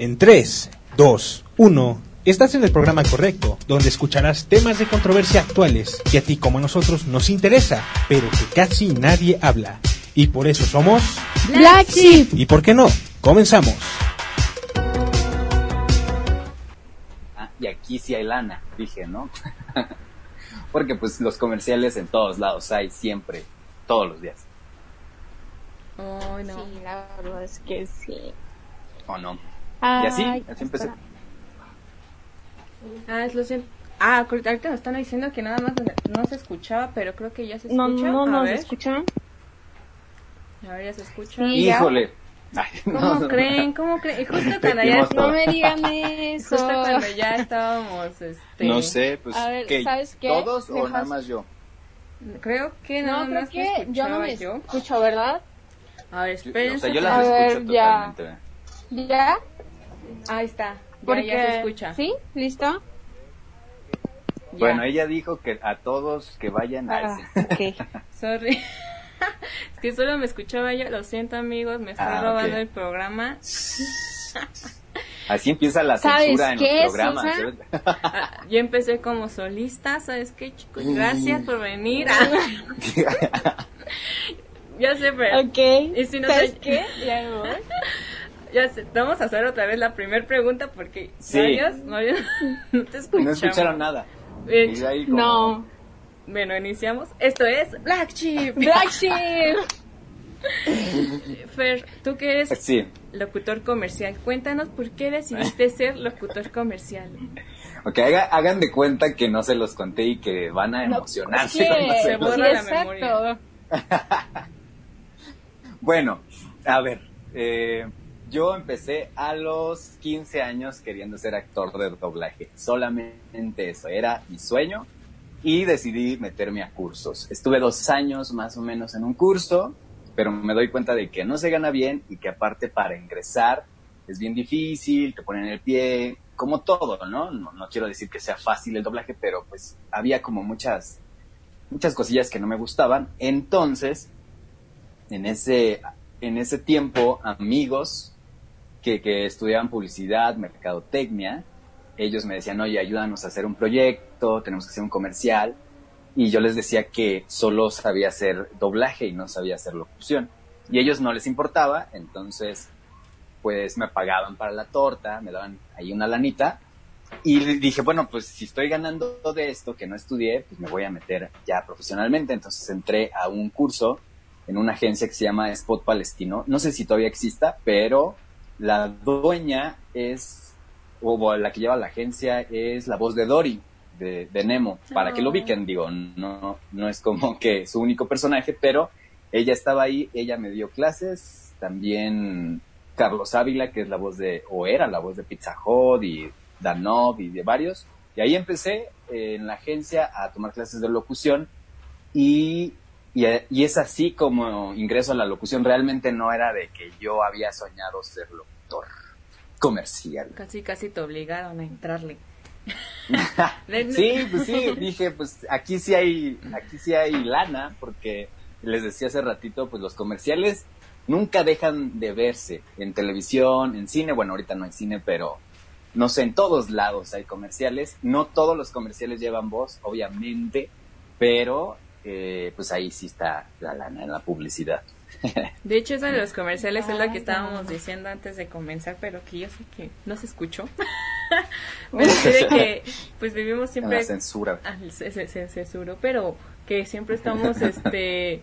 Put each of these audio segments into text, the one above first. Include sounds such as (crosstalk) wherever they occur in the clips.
En 3, 2, 1. Estás en el programa correcto, donde escucharás temas de controversia actuales que a ti como a nosotros nos interesa, pero que casi nadie habla. Y por eso somos Black Sheep. ¿Y por qué no? Comenzamos. Ah, y aquí sí hay lana, dije, ¿no? (laughs) Porque pues los comerciales en todos lados hay siempre, todos los días. Oh, no. Sí, la verdad es que sí. ¿O no? Ay, y así, así empecé. espera. Ah, es lo siento. Ah, ahorita nos están diciendo que nada más no se escuchaba, pero creo que ya se No, escucha. no a nos ver. escuchan. A ver, ya se escucha. Sí. ya. Híjole. Ay, ¿Cómo no, no. creen? ¿Cómo creen? Y (laughs) justo cuando ya, justo todo. No me digan eso. cuando ya estábamos, este... No sé, pues, A ver, ¿qué? ¿sabes qué? ¿Todos o nada más yo? Creo que nada No, creo más que me yo no me yo. escucho, ¿verdad? A ver, espérense. o sea, yo A las ver, escucho ya. totalmente. ¿Ya? Ahí está. Ya, Porque... ya se escucha. ¿Sí? ¿Listo? Ya. Bueno, ella dijo que a todos que vayan a Ah, ese. ok. (laughs) Sorry. (laughs) es que solo me escuchaba yo. Lo siento, amigos. Me estoy Ah, robando el programa. Así empieza la ¿Sabes censura en qué, los programas. ¿eh? (laughs) Ah, yo empecé como solista, ¿sabes qué, chicos? Gracias por venir. Ya sé, pero... Ok. Y si no ¿Sabes soy- qué? Ya me voy. Ya sé, vamos a hacer otra vez la primera pregunta porque Sí. varios, varios (laughs) no te escuchamos. no escucharon nada. Bien, Y ahí como- No. Bueno, iniciamos. Esto es Black Sheep. (laughs) Black Sheep. (laughs) Fer, tú que eres Sí. locutor comercial, cuéntanos por qué decidiste ser locutor comercial. Ok, haga- hagan de cuenta que no se los conté y que van a emocionarse. Cuando se borra sí, la exacto. Bueno, a ver, eh, yo empecé a los 15 años queriendo ser actor de doblaje. Solamente eso, era mi sueño y decidí meterme a cursos. Estuve dos años más o menos en un curso, pero me doy cuenta de que no se gana bien y que aparte para ingresar es bien difícil, te ponen el pie, como todo, ¿no? No, no quiero decir que sea fácil el doblaje, pero pues había como muchas, muchas cosillas que no me gustaban. Entonces, en ese, en ese tiempo, amigos que, que estudiaban publicidad, mercadotecnia, ellos me decían, oye, ayúdanos a hacer un proyecto, tenemos que hacer un comercial. Y yo les decía que solo sabía hacer doblaje y no sabía hacer locución. Y a ellos no les importaba, entonces pues me pagaban para la torta, me daban ahí una lanita. Y dije, bueno, pues si estoy ganando de esto que no estudié, pues me voy a meter ya profesionalmente. Entonces entré a un curso en una agencia que se llama Spot Palestino. No sé si todavía exista, pero la dueña es, o la que lleva la agencia es la voz de Dory, de, de Nemo, para que lo Oh. ubiquen, digo, no, no es como que su único personaje, pero ella estaba ahí, ella me dio clases, también Carlos Ávila, que es la voz de, o era la voz de Pizza Hut y Danov y de varios, y ahí empecé eh, en la agencia a tomar clases de locución y, y, y es así como ingreso a la locución. Realmente no era de que yo había soñado ser locutor comercial. Casi, casi te obligaron a entrarle. (laughs) sí, pues sí, dije, pues aquí sí hay, aquí sí hay lana, porque les decía hace ratito, pues los comerciales nunca dejan de verse en televisión, en cine, bueno, ahorita no hay cine, pero no sé, en todos lados hay comerciales. No todos los comerciales llevan voz, obviamente, pero eh, pues ahí sí está la lana en la publicidad. (laughs) De hecho, esa de los comerciales es la que estábamos diciendo antes de comenzar, pero que yo sé que no se escuchó. (laughs) pero sí de que, (laughs) pues vivimos En siempre... la censura. Ah, se, se, se censuró, pero que siempre estamos, este...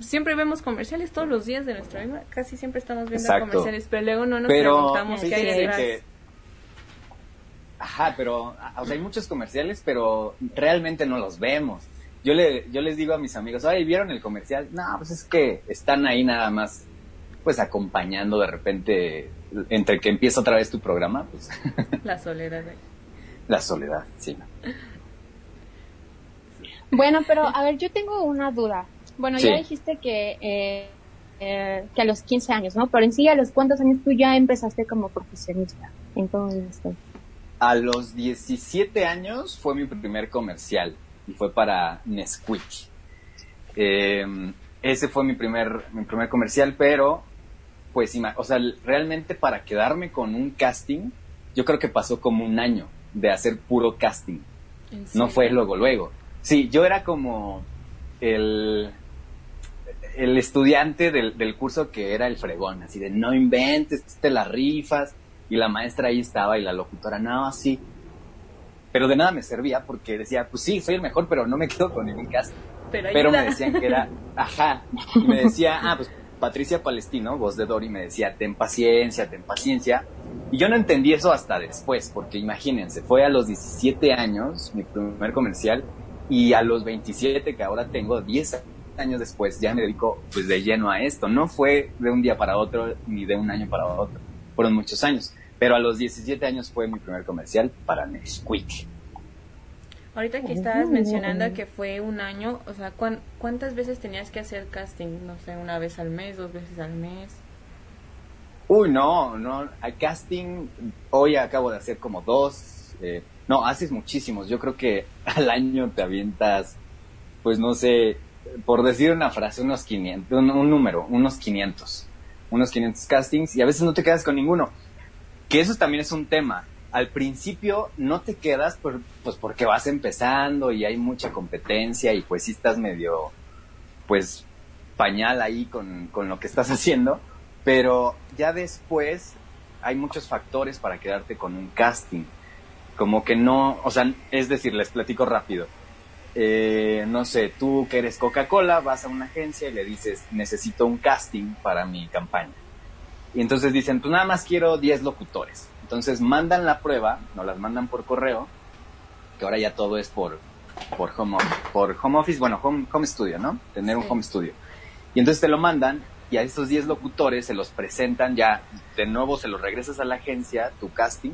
Siempre vemos comerciales todos los días de nuestra vida, casi siempre estamos viendo Exacto. comerciales, pero luego no nos pero preguntamos qué hay detrás. que ajá pero o sea hay muchos comerciales pero realmente no los vemos yo le yo les digo a mis amigos ay vieron el comercial no pues es que están ahí nada más pues acompañando de repente entre que empieza otra vez tu programa pues (laughs) La soledad. la soledad sí Bueno, pero a ver, yo tengo una duda. Bueno, Sí. ya dijiste que, eh, eh, que a los 15 años, ¿no? Pero en sí, ¿a los cuántos años tú ya empezaste como profesionista? Entonces, a los 17 años fue mi primer comercial y fue para Nesquik. Eh, ese fue mi primer, mi primer comercial, pero pues, o sea, realmente para quedarme con un casting, yo creo que pasó como un año de hacer puro casting. No fue luego, luego. Sí, yo era como el, el estudiante del, del, curso que era el fregón, así de no inventes, te las rifas, y la maestra ahí estaba y la locutora, no, así. Pero de nada me servía porque decía, pues sí, soy el mejor, pero no me quedo con ningún casting. Pero, me decían que era, ajá, y me decía, ah, pues Patricia Palestino, voz de Dory, me decía, ten paciencia, ten paciencia. Y yo no entendí eso hasta después, porque imagínense, fue a los 17 años mi primer comercial y a los 27 que ahora tengo, 10 años después, ya me dedico pues de lleno a esto. No fue de un día para otro ni de un año para otro, fueron muchos años. Pero a los 17 años fue mi primer comercial para Nesquik. Ahorita que estabas mencionando que fue un año, o sea, ¿cuántas veces tenías que hacer casting? No sé, una vez al mes, dos veces al mes. Uy, no, no, al casting hoy acabo de hacer como dos, eh, no, haces muchísimos, yo creo que (laughs) al año te avientas, pues no sé, por decir una frase, unos 500, un, un número, unos 500, unos 500 castings y a veces no te quedas con ninguno, que eso también es un tema, al principio no te quedas pues porque vas empezando y hay mucha competencia y pues sí estás medio pues pañal ahí con, con lo que estás (laughs) haciendo, pero ya después hay muchos factores para quedarte con un casting. Como que no, o sea, es decir, les platico rápido. Eh, no sé, tú que eres Coca-Cola, vas a una agencia y le dices, necesito un casting para mi campaña. Y entonces dicen, pues nada más quiero 10 locutores. Entonces mandan la prueba, nos las mandan por correo, que ahora ya todo es por, por, home, por home office, bueno, home, home studio, ¿no? Tener un home studio. Y entonces te lo mandan y a estos 10 locutores se los presentan ya, de nuevo se los regresas a la agencia, tu casting,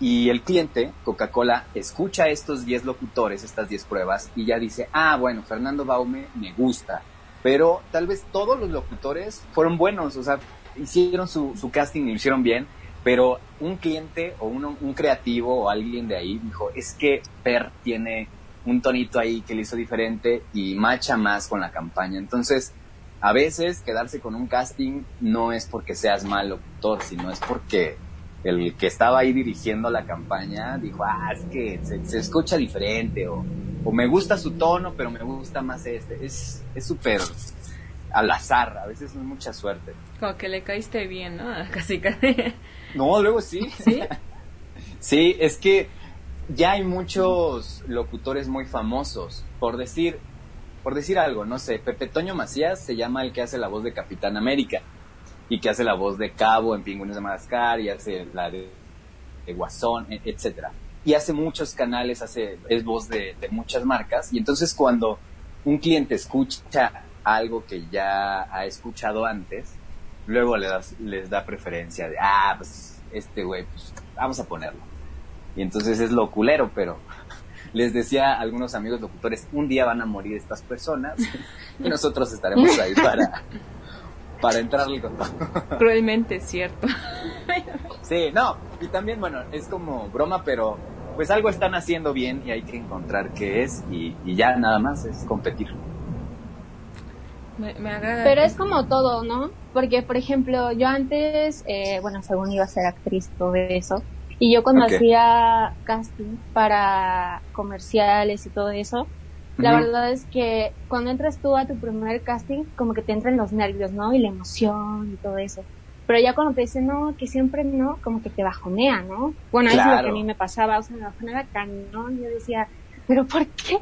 y el cliente, Coca-Cola, escucha a estos 10 locutores, estas 10 pruebas, y ya dice, ah, bueno, Fernando Baume me gusta, pero tal vez todos los locutores fueron buenos, o sea, hicieron su, casting y lo hicieron bien, pero un cliente o un, creativo o alguien de ahí dijo, es que Per tiene un tonito ahí que le hizo diferente y macha más con la campaña. Entonces, a veces quedarse con un casting no es porque seas mal locutor, sino es porque el que estaba ahí dirigiendo la campaña dijo, ah, es que se, escucha diferente o, me gusta su tono, pero me gusta más este. Es súper al azar, a veces es mucha suerte. Como que le caíste bien, ¿no? (laughs) Casi, casi. No, luego sí. Sí. (laughs) sí, es que ya hay muchos locutores muy famosos. Por decir, por decir algo, no sé, Pepe Toño Macías se llama el que hace la voz de Capitán América y que hace la voz de Cabo en Pingüinos de Madagascar y hace la de, Guasón, e, etcétera. Y hace muchos canales, hace, es voz de, de muchas marcas. Y entonces cuando un cliente escucha algo que ya ha escuchado antes, luego le das, les da preferencia de, ah, pues este güey, pues vamos a ponerlo. Y entonces es lo culero, pero (laughs) les decía a algunos amigos locutores, un día van a morir estas personas (laughs) y nosotros estaremos ahí para, para entrarle con (laughs) Cruelmente cierto. sí, no, y también, bueno, es como broma, pero pues algo están haciendo bien y hay que encontrar qué es y, y ya nada más es competir. Pero es como todo, ¿no? Porque, por ejemplo, yo antes, eh, bueno, según iba a ser actriz, todo eso, y yo cuando hacía casting para comerciales y todo eso, la verdad es que cuando entras tú a tu primer casting, como que te entran los nervios, ¿no? Y la emoción y todo eso. Pero ya cuando te dicen, no, que siempre no, como que te bajonea, ¿no? Bueno, eso es lo que a mí me pasaba, o sea, me bajoneaba cañón, yo decía, ¿pero por qué?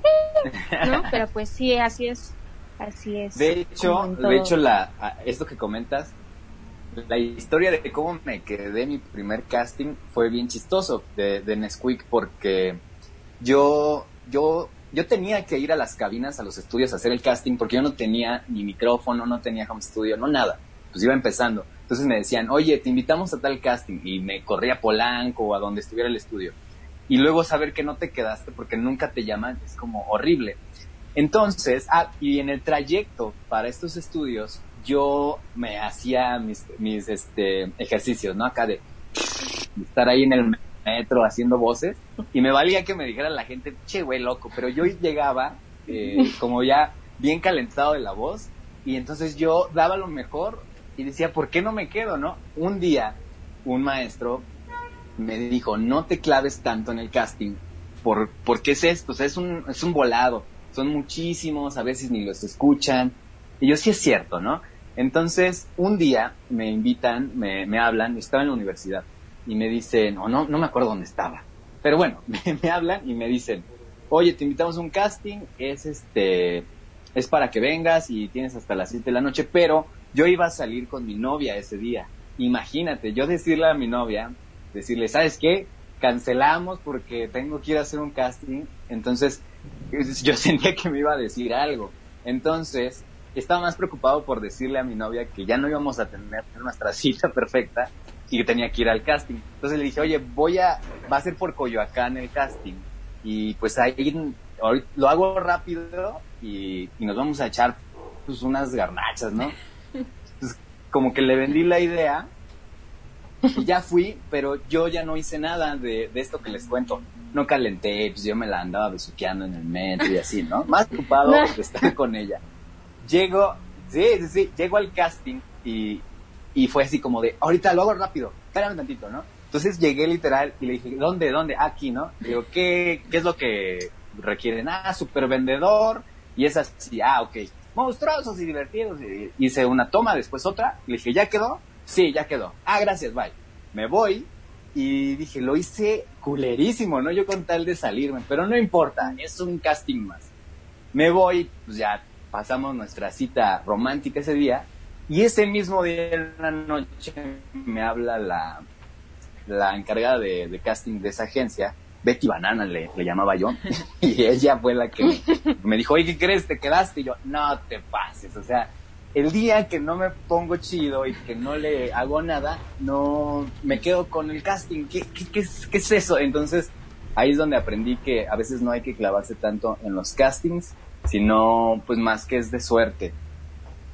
¿No? (laughs) Pero pues sí, así es Así es. De hecho, de hecho la, esto que comentas, la historia de cómo me quedé mi primer casting fue bien chistoso de, de Nesquik porque yo, yo, yo tenía que ir a las cabinas, a los estudios a hacer el casting porque yo no tenía ni micrófono, no tenía home studio, no nada. Pues iba empezando. Entonces me decían, oye, te invitamos a tal casting y me corría a Polanco o a donde estuviera el estudio. Y luego saber que no te quedaste porque nunca te llaman es como horrible. Entonces, ah, y en el trayecto para estos estudios, yo me hacía mis, mis este, ejercicios, ¿no? Acá de estar ahí en el metro haciendo voces y me valía que me dijera la gente, che, güey, loco, pero yo llegaba eh, (laughs) como ya bien calentado de la voz y entonces yo daba lo mejor y decía, ¿por qué no me quedo, no? Un día, un maestro me dijo, no te claves tanto en el casting, por, porque es esto, o sea, es un, es un volado, son muchísimos, a veces ni los escuchan, y yo sí es cierto, ¿no? Entonces, un día me invitan, me, hablan, estaba en la universidad, y me dicen, no, no, no me acuerdo dónde estaba, pero bueno, (laughs) me, me hablan y me dicen, oye, te invitamos a un casting, es este, es para que vengas y tienes hasta las 7 de la noche, pero yo iba a salir con mi novia ese día. Imagínate, yo decirle a mi novia, decirle, ¿sabes qué? Cancelamos porque tengo que ir a hacer un casting. Entonces, (laughs) yo sentía que me iba a decir algo. Entonces, estaba más preocupado por decirle a mi novia que ya no íbamos a tener nuestra (laughs) cita perfecta y que tenía que ir al casting. Entonces le dije, oye, voy a, va a ser por Coyoacán el casting. Y pues ahí lo hago rápido y, nos vamos a echar pues unas garnachas, ¿no? (laughs) Pues como que le vendí la idea y (laughs) ya fui, pero yo ya no hice nada de, de, esto que les cuento. No calenté, pues yo me la andaba besuqueando en el metro y así, ¿no? Más ocupado de estar con ella. Llego, sí, sí, sí, llego al casting y, y fue así como de, ahorita lo hago rápido, espérame tantito, ¿no? Entonces llegué literal y le dije, ¿dónde, dónde? Aquí, ¿no? Le digo, ¿qué, qué es lo que requieren? Ah, super vendedor. Y es así, ah, ok. Monstruosos y divertidos. Y hice una toma, después otra. Le dije, ¿ya quedó? Sí, ya quedó. Ah, gracias, bye. Me voy y dije, lo hice culerísimo, ¿no? Yo con tal de salirme, pero no importa, es un casting más. Me voy, pues ya pasamos nuestra cita romántica ese día. Y ese mismo día en la noche me habla la, la encargada de, casting de esa agencia, Betty Banana le, llamaba yo, (laughs) y ella fue la que me dijo, oye, ¿qué crees? ¿Te quedaste? Y yo, no te pases, o sea, el día que no me pongo chido y que no le hago nada, no me quedo con el casting. ¿Qué, qué, es, qué es eso? Entonces, ahí es donde aprendí que a veces no hay que clavarse tanto en los castings, sino pues más que es de suerte.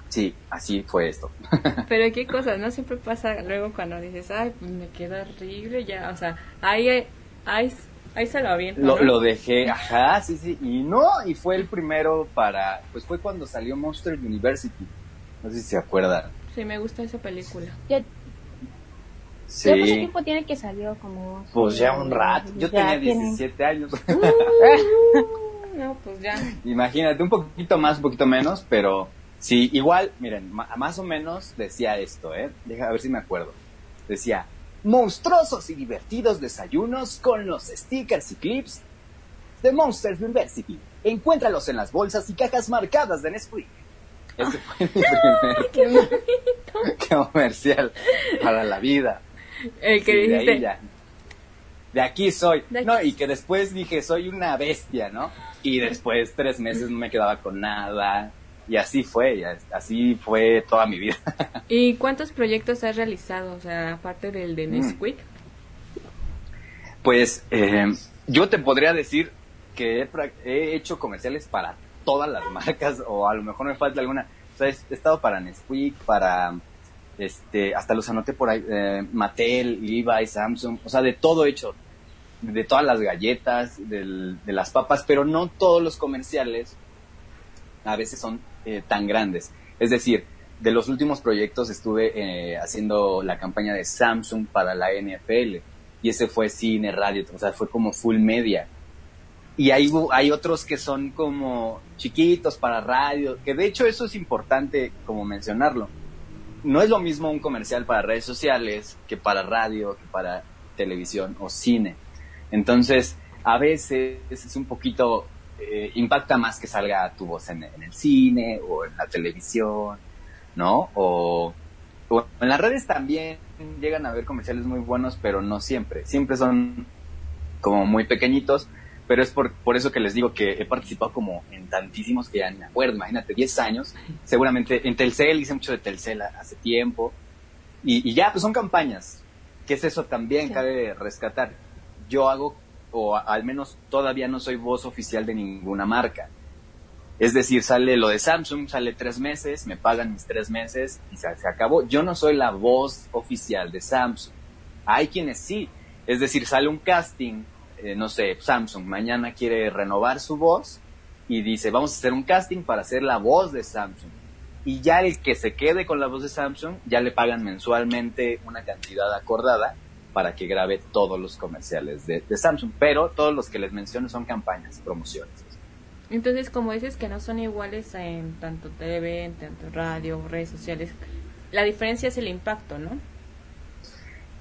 Sí, así fue esto. (laughs) Pero qué cosas, ¿no? Siempre pasa luego cuando dices, ay, pues me queda horrible, ya, o sea, ahí, ahí, ahí se lo bien. Lo, lo dejé, ajá, sí, sí, y no, y fue el primero para, pues fue cuando salió Monster University, no sé si se acuerdan. Sí, me gusta esa película. Ya, sí. ¿Cuánto tiempo tiene que salió? Como, pues ya un rato, yo tenía 17 años. (laughs) no, pues ya. Imagínate, un poquito más, un poquito menos, pero Sí, igual, miren, más o menos decía esto, ¿eh? Deja a ver si me acuerdo. Decía, monstruosos y divertidos desayunos con los stickers y clips de Monsters University. Encuéntralos en las bolsas y cajas marcadas de Nesquik. Ese (laughs) fue mi primer qué (laughs) comercial para la vida. El que dijiste. De, de aquí soy. No, y que después dije, soy una bestia, ¿no? Y después tres meses no me quedaba con nada y así fue, así fue toda mi vida. (laughs) ¿Y cuántos proyectos has realizado, o sea, aparte del de mm. Nesquik? Pues eh, yo te podría decir que he, hecho comerciales para todas las marcas, o a lo mejor me falta alguna. O sea, he, estado para Nesquik, para este, hasta los anoté por ahí, eh, Mattel, Levi, Samsung, o sea, de todo hecho, de todas las galletas, de las papas, pero no todos los comerciales a veces son eh, tan grandes. Es decir, de los últimos proyectos estuve eh, haciendo la campaña de Samsung para la NFL y ese fue cine, radio, o sea, fue como full media. Y hay, hay otros que son como chiquitos para radio, que de hecho eso es importante como mencionarlo. No es lo mismo un comercial para redes sociales que para radio, que para televisión o cine. Entonces, a veces es un poquito eh, impacta más que salga tu voz en, el cine o en la televisión, ¿no? O, en las redes también llegan a haber comerciales muy buenos, pero no siempre. Siempre son como muy pequeñitos, pero es por, por eso que les digo que he participado como en tantísimos que ya me acuerdo, imagínate, 10 años, seguramente en Telcel, hice mucho de Telcel hace tiempo, y, ya, pues son campañas, que es eso también, cabe rescatar. Yo hago o al menos todavía no soy voz oficial de ninguna marca. Es decir, sale lo de Samsung, sale tres meses, me pagan mis tres meses y se, acabó. Yo no soy la voz oficial de Samsung. Hay quienes sí. Es decir, sale un casting, eh, no sé, Samsung mañana quiere renovar su voz y dice, vamos a hacer un casting para ser la voz de Samsung. y ya el que se quede con la voz de Samsung ya le pagan mensualmente una cantidad acordada para que grabe todos los comerciales de, Samsung, pero todos los que les menciono son campañas, promociones. Entonces, como dices que no son iguales en tanto TV, en tanto radio, redes sociales, la diferencia es el impacto, ¿no?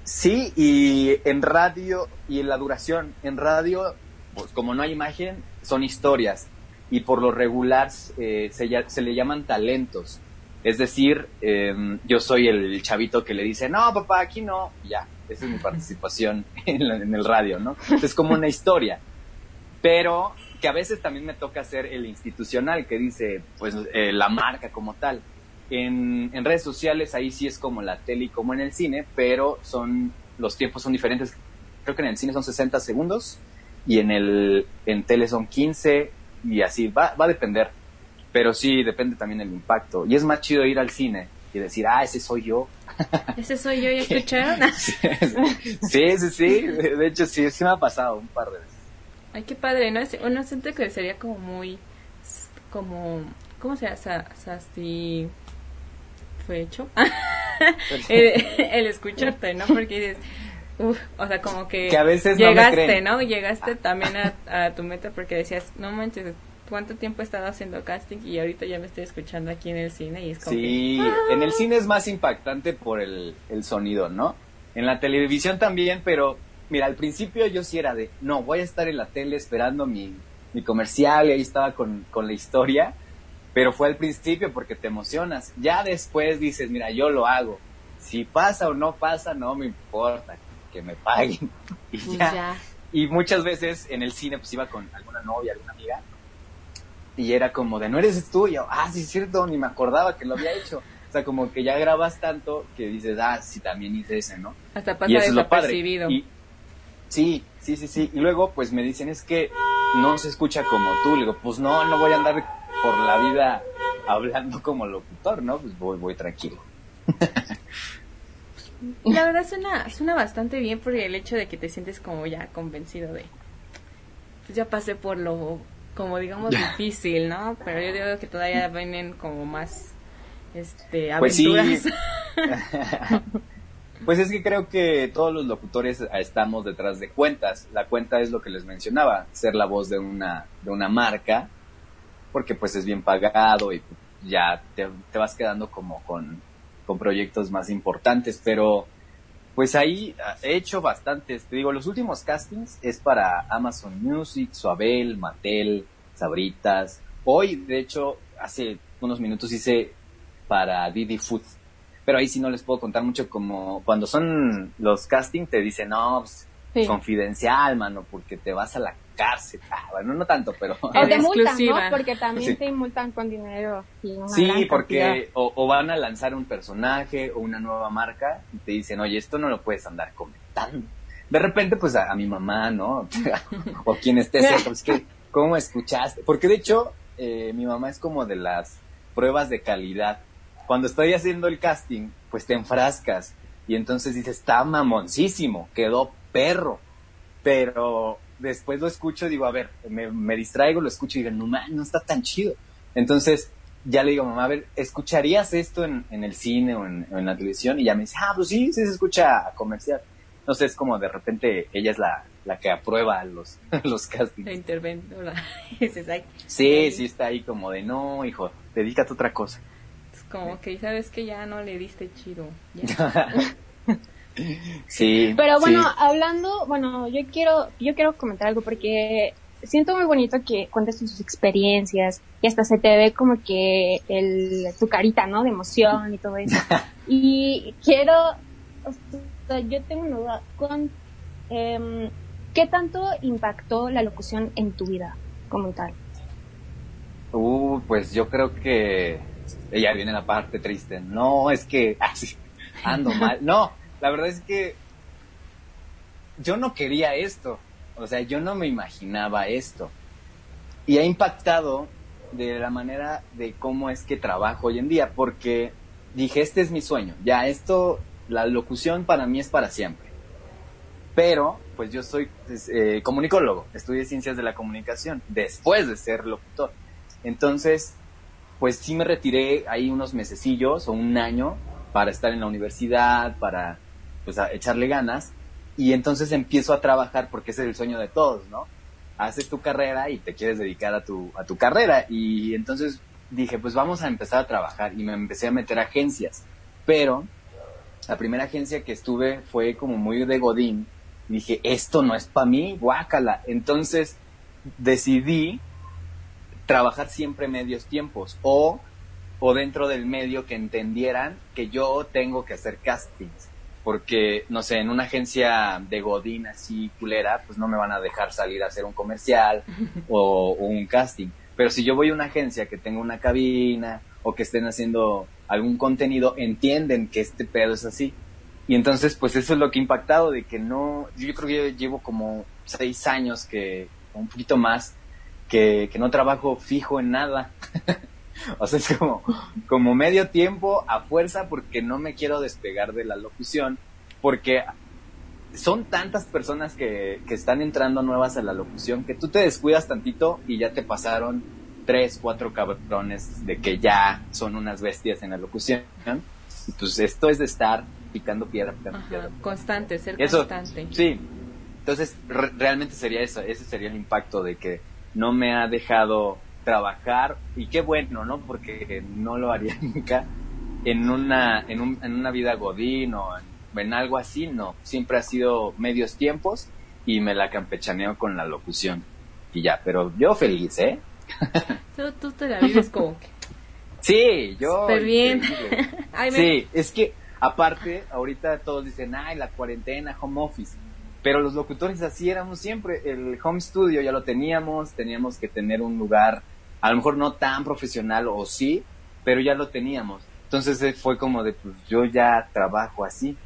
Sí, y en radio y en la duración, en radio, pues como no hay imagen, son historias y por lo regular eh, se, se, le llaman talentos. Es decir, em, yo soy el chavito que le dice, no, papá, aquí no, ya, esa es mi (laughs) participación en, el radio, ¿no? Es como una historia. Pero que a veces también me toca ser el institucional que dice, pues, eh, la marca como tal. En, en, redes sociales ahí sí es como la tele y como en el cine, pero son, los tiempos son diferentes. Creo que en el cine son 60 segundos y en el, en tele son 15 y así, va, va a depender. Pero sí, depende también el impacto. Y es más chido ir al cine y decir, ah, ese soy yo. (laughs) Ese soy yo, ¿y (laughs) escucharon? (laughs) sí, sí, sí. De hecho, sí, sí me ha pasado un par de veces. Ay, qué padre, ¿no? Uno siente que sería como muy, como, ¿cómo se llama? Fue hecho. (laughs) (laughs) el, escucharte, ¿no? Porque dices, uf, o sea, como que, a veces llegaste, ¿no? Llegaste también a, a, tu meta porque decías, no manches, ¿cuánto tiempo he estado haciendo casting y ahorita ya me estoy escuchando aquí en el cine? Y es como sí, en el cine es más impactante por el, el sonido, ¿no? En la televisión también, pero mira, al principio yo sí era de, no, voy a estar en la tele esperando mi, mi comercial y ahí estaba con, con la historia, pero fue al principio porque te emocionas. Ya después dices, mira, yo lo hago. Si pasa o no pasa, no me importa, que me paguen. (laughs) Y pues ya. Y muchas veces en el cine pues iba con alguna novia, alguna amiga, y era como de, no eres tú, y yo, ah, sí es cierto, ni me acordaba que lo había hecho. O sea, como que ya grabas tanto que dices, ah, sí, también hice ese, ¿no? Hasta pasa desapercibido. Y, Sí, sí, sí, sí. Y luego pues me dicen, es que no se escucha como tú. Le digo, pues no, no voy a andar por la vida hablando como locutor, ¿no? Pues voy, voy tranquilo. La verdad suena, suena bastante bien por el hecho de que te sientes como ya convencido de, pues ya pasé por lo, como digamos, difícil, ¿no? Pero yo digo que todavía vienen como más, este, pues aventuras. (laughs) Pues es que creo que todos los locutores estamos detrás de cuentas. La cuenta es lo que les mencionaba, ser la voz de una, de una marca, porque pues es bien pagado y ya te, vas quedando como con, con, proyectos más importantes, pero pues ahí he hecho bastantes. Te digo, los últimos castings es para Amazon Music, Suabel, Mattel, Sabritas. Hoy, de hecho, hace unos minutos hice para Didi Food pero ahí sí no les puedo contar mucho como cuando son los castings te dicen, no, pues, confidencial, mano, porque te vas a la cárcel. Ah, bueno, no tanto, pero... O (laughs) te multan, ¿no? Porque también te multan con dinero. sí, porque o, van a lanzar un personaje o una nueva marca y te dicen, oye, esto no lo puedes andar comentando. De repente, pues a, mi mamá, ¿no? (laughs) o quien esté cerca, pues que, ¿cómo escuchaste? Porque de hecho, eh, mi mamá es como de las pruebas de calidad cuando estoy haciendo el casting, pues te enfrascas y entonces dices, está mamoncísimo, quedó perro. Pero después lo escucho y digo, a ver, me, distraigo, lo escucho y digo, no, no está tan chido. Entonces ya le digo, mamá, a ver, ¿escucharías esto en, el cine o en, la televisión? Y ya me dice, ah, pues sí, sí se escucha comercial. No sé, es como de repente ella es la, la que aprueba los, (laughs) los castings. La interventora. (laughs) sí, sí está ahí como de, no, hijo, dedícate a otra cosa como que sabes que ya no le diste chido. (laughs) sí. Pero bueno, hablando, bueno, yo quiero, yo quiero comentar algo porque siento muy bonito que cuentes tus experiencias y hasta se te ve como que el, tu carita, ¿no? De emoción y todo eso. (laughs) y quiero, yo tengo una duda, con, eh, ¿qué tanto impactó la locución en tu vida como tal? Uh, pues yo creo que ella viene la parte triste. No, es que (laughs) ando mal. No, la verdad es que yo no quería esto. O sea, yo no me imaginaba esto. Y ha impactado de la manera de cómo es que trabajo hoy en día, porque dije, este es mi sueño. Ya, esto, la locución para mí es para siempre. Pero, pues yo soy pues, eh, comunicólogo, estudié ciencias de la comunicación, después de ser locutor. Entonces, pues sí me retiré ahí unos mesecillos o un año para estar en la universidad, para pues echarle ganas y entonces empiezo a trabajar porque ese es el sueño de todos, ¿no? Haces tu carrera y te quieres dedicar a tu, a tu carrera y entonces dije, pues vamos a empezar a trabajar y me empecé a meter a agencias, pero la primera agencia que estuve fue como muy de Godín, dije, esto no es para mí, guácala, entonces decidí trabajar siempre medios tiempos o, o dentro del medio que entendieran que yo tengo que hacer castings porque, no sé, en una agencia de Godín así culera, pues no me van a dejar salir a hacer un comercial (laughs) o, un casting. Pero si yo voy a una agencia que tenga una cabina o que estén haciendo algún contenido, entienden que este pedo es así. Y entonces, pues eso es lo que ha impactado, de que no, yo creo que yo llevo como seis años que, un poquito más, que, que no trabajo fijo en nada. (laughs) (laughs) O sea, es como, como medio tiempo a fuerza porque no me quiero despegar de la locución, porque son tantas personas que, que están entrando nuevas a la locución que tú te descuidas tantito y ya te pasaron tres, cuatro cabrones de que ya son unas bestias en la locución. Pues esto es de estar picando piedra, picando piedra. Constante, ser constante. Sí. Entonces, realmente sería eso, ese sería el impacto de que no me ha dejado trabajar, y qué bueno, ¿no? Porque no lo haría (laughs) nunca en una, en, un, en una vida godín o en, algo así, no. Siempre ha sido medios tiempos y me la campechaneo con la locución. Y ya, pero yo feliz, ¿eh? (laughs) tú, te la vives como que... Sí, yo... Súper bien. sí, es que aparte, ahorita todos dicen, ay, la cuarentena, home office. Pero los locutores así éramos siempre. El home studio ya lo teníamos, teníamos que tener un lugar a lo mejor no tan profesional o sí, pero ya lo teníamos. Entonces eh, fue como de, pues yo ya trabajo así.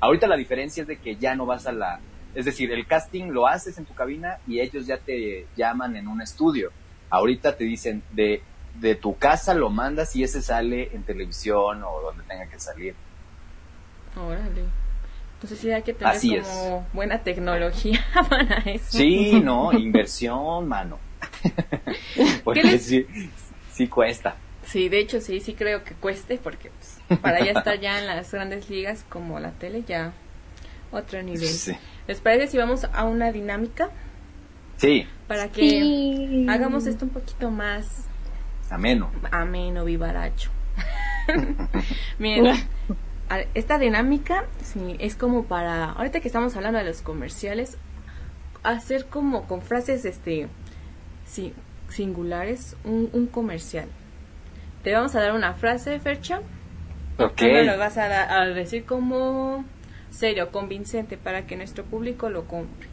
Ahorita la diferencia es de que ya no vas a la, es decir, el casting lo haces en tu cabina y ellos ya te llaman en un estudio. Ahorita te dicen de, de tu casa lo mandas y ese sale en televisión o donde tenga que salir. Órale. Entonces sí hay que tener como buena tecnología (laughs) para eso. Sí, no, inversión, mano. (laughs) porque sí, sí cuesta. Sí, de hecho sí, sí creo que cueste porque pues, para ya estar ya en las grandes ligas como la tele ya otro nivel. ¿Les parece si vamos a una dinámica? Sí. Para que hagamos esto un poquito más ameno. Ameno, vivaracho. (laughs) Miren, esta dinámica sí, es como para, ahorita que estamos hablando de los comerciales, hacer como con frases este sí, singulares un, comercial. Te vamos a dar una frase, Fercha. Ok. lo vas a, decir como serio, convincente, para que nuestro público lo compre.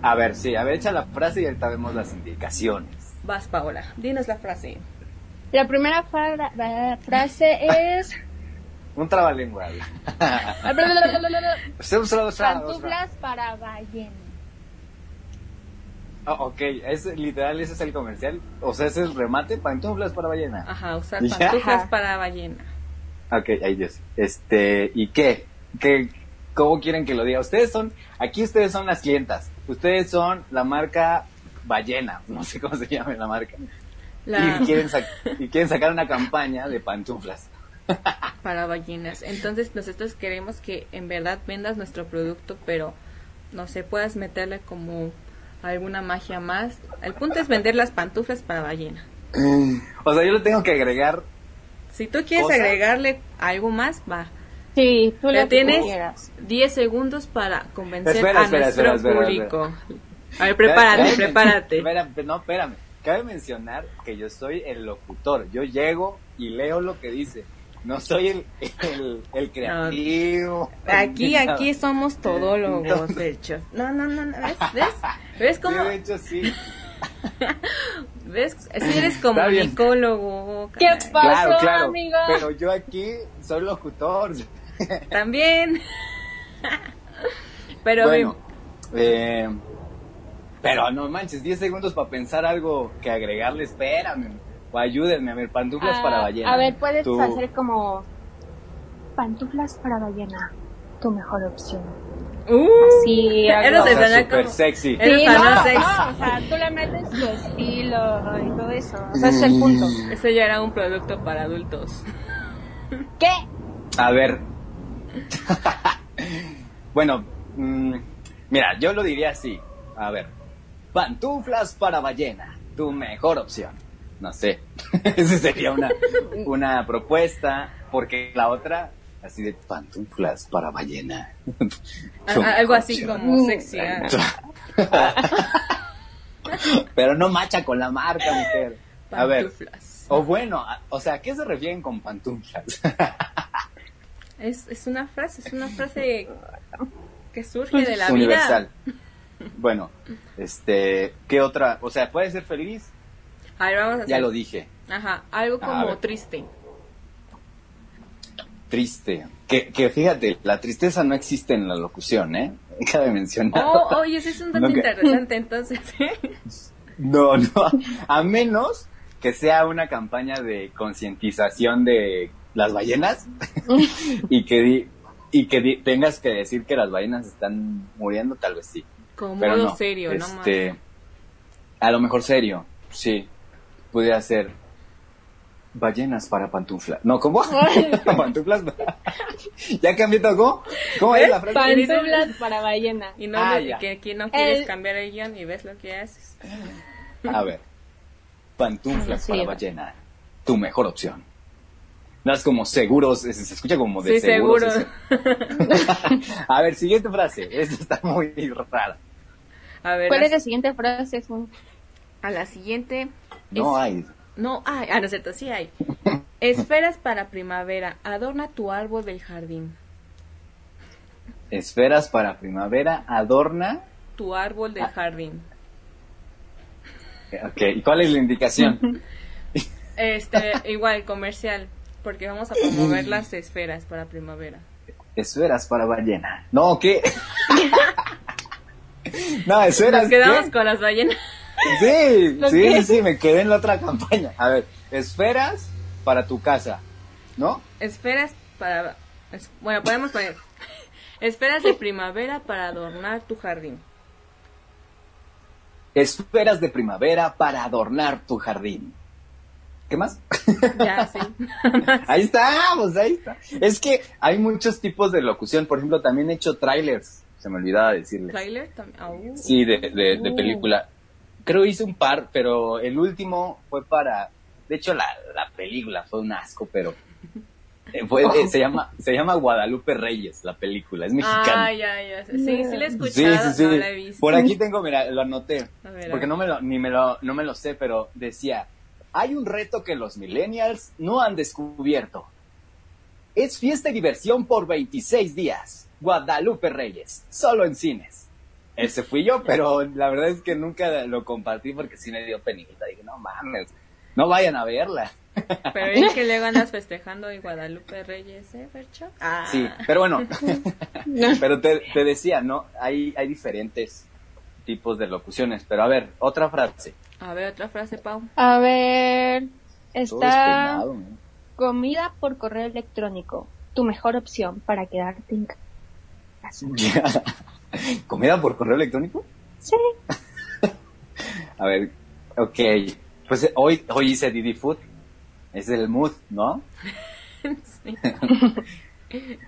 A, ver, sí, a ver, echa la frase y ahorita vemos las indicaciones. Vas, Paola, dinos la frase. La primera frase es... (laughs) Un trabalengua. (laughs) (laughs) Pantuflas para ballena. Ah, ok, es literal, ese es el comercial. O sea, ese es el remate, pantuflas para ballena. Ajá, usar pantuflas para ballena. Ok, ay Dios. Este, ¿y qué? ¿Qué? ¿Cómo quieren que lo diga? Ustedes son, aquí ustedes son las clientas. Ustedes son la marca ballena, (laughs) no sé cómo se llama la marca. Y, quieren y quieren sacar una campaña de pantuflas. (laughs) para ballenas. Entonces nosotros queremos que en verdad vendas nuestro producto, pero no sé, puedas meterle como alguna magia más. El punto es vender las pantuflas para ballena. (clears throat) O sea, yo le tengo que agregar. Si tú quieres agregarle algo más, va. Sí, tú le tienes 10 segundos para convencer a nuestro público. A ver, prepárate, prepárate. no, espérame. Cabe mencionar que yo soy el locutor. Yo llego y leo lo que dice. No soy el, el, creativo. aquí, (laughs) aquí somos todólogos, de hecho. No, no, no, ¿ves? ¿Ves? ¿Ves cómo? de hecho, sí. (laughs) ¿Ves? Si eres comunicólogo. ¿Qué pasó, claro, claro, amigo? Pero yo aquí soy locutor. (laughs) También. Pero bueno, eh, pero no manches, 10 segundos para pensar algo que agregarle, espérame. O ayúdenme, a ver, pantuflas para ah, ballena. A ver, puedes hacer como pantuflas para ballena, tu mejor opción. Uh, Sí, Eres O sea, como- sexy. Eres Sí, no, sex. no, o sea, tú le metes tu estilo y todo eso. O sea, ese es el punto. Eso ya era un producto para adultos. ¿Qué? A ver. bueno, mm, mira, yo lo diría así. A ver. Pantuflas para ballena, tu mejor opción. No sé. (laughs) Esa sería una, una propuesta, porque la otra, así de pantuflas para ballena. (laughs) Algo así como sexy. ah. (laughs) Pero no macha con la marca, mujer. A ver. Pantuflas. O bueno, o sea, ¿a qué se refieren con pantuflas? Es, es una frase, es una frase que surge Pues, de la Universal. vida. Bueno, este, ¿qué otra? O sea, puede ser feliz, A ver, vamos a hacer. ya lo dije. Ajá, algo como triste. Triste. Que, que fíjate, la tristeza no existe en la locución, ¿eh? (laughs) Cabe mencionar. Oh, oye, ese es un dato (laughs) No, interesante, entonces. (laughs) No, no. A menos que sea una campaña de concientización de las ballenas y que di- y que di- tengas que decir que las ballenas están muriendo, tal vez sí. Como modo no. serio, no este, más. A lo mejor serio, sí. Pudiera ser ballenas para pantuflas. No, ¿cómo? (laughs) (laughs) pantuflas. para- (laughs) ya cambié todo. ¿Cómo? ¿Cómo es la frase? Pantuflas para ballena. Y no, Ah, que aquí no quieres El- cambiar el guion y ves lo que haces. A ver. Pantuflas Sí, para ballena. Tu mejor opción. No es como seguros, se, escucha como de Sí, seguros. seguro. A ver, siguiente frase. Esta está muy rara. A ver, ¿Cuál la- es la siguiente frase? A la siguiente. No es- hay. No, ay, ah, no es cierto, sí hay. (laughs) Esferas para primavera. Adorna tu árbol del jardín. Esferas para primavera, adorna. Tu árbol Ah. del jardín. Ok, ¿y cuál es la indicación? (laughs) Este, igual, comercial. Porque vamos a promover las esferas para primavera. Esferas para ballena. No, ¿qué? (laughs) no, esferas. Nos quedamos ¿qué? con las ballenas. Sí, ¿Lo sí, sí, me quedé en la otra campaña. A ver, esferas para tu casa, ¿no? Esferas para... es- bueno, podemos poner... (laughs) Esferas de primavera para adornar tu jardín. Esferas de primavera para adornar tu jardín. ¿Qué más? Ya, (laughs) sí. ahí está, pues ahí está. Es que hay muchos tipos de locución. Por ejemplo, también he hecho trailers. Se me olvidaba decirles. Trailer. Au. Sí, de, de, de Uh. película. Creo hice un par, pero el último fue para... De hecho, la, la película fue un asco, pero... eh, fue- eh, se, llama, se llama Guadalupe Reyes, la película. Es mexicana. Ah, ya, ya. Sí, sí la he escuchado, sí, sí. no la he visto. Por aquí tengo, mira, lo anoté. Ver, porque no me lo, ni me lo, no me lo sé, pero decía, hay un reto que los millennials no han descubierto. Es fiesta y diversión por 26 días. Guadalupe Reyes, solo en cines. Ese fui yo, (laughs) pero la verdad es que nunca lo compartí porque sí me dio penita. Dije, no mames, no vayan a verla. (laughs) Pero es que (laughs) luego andas festejando y Guadalupe Reyes, ¿eh, Fercho? Ah. Sí, pero bueno, pero te, te decía, ¿no? Hay, hay diferentes tipos de locuciones. Pero a ver, otra frase. A ver, otra frase, Pau. A ver, está ¿no? comida por correo electrónico. Tu mejor opción para quedarte en casa. (laughs) ¿Comida por correo electrónico? Sí. (laughs) A ver, ok. Pues eh, hoy, hoy hice Didi Food. Es el mood, ¿no? (laughs) Sí.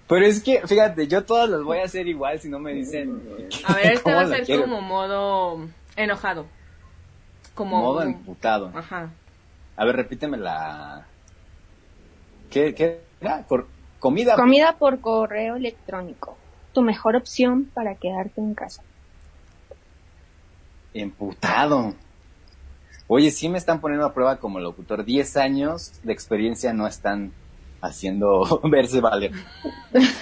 Pero es que, fíjate, yo todas las voy a hacer igual si no me dicen. A ver, este cómo va a ser quiero. como modo enojado. Como Modo emputado. Ajá. A ver, repíteme la. ¿Qué, qué era? Cor- comida. Comida por correo electrónico. Tu mejor opción para quedarte en casa. Emputado. Oye, sí me están poniendo a prueba como locutor. 10 años de experiencia no están haciendo (laughs) verse valer.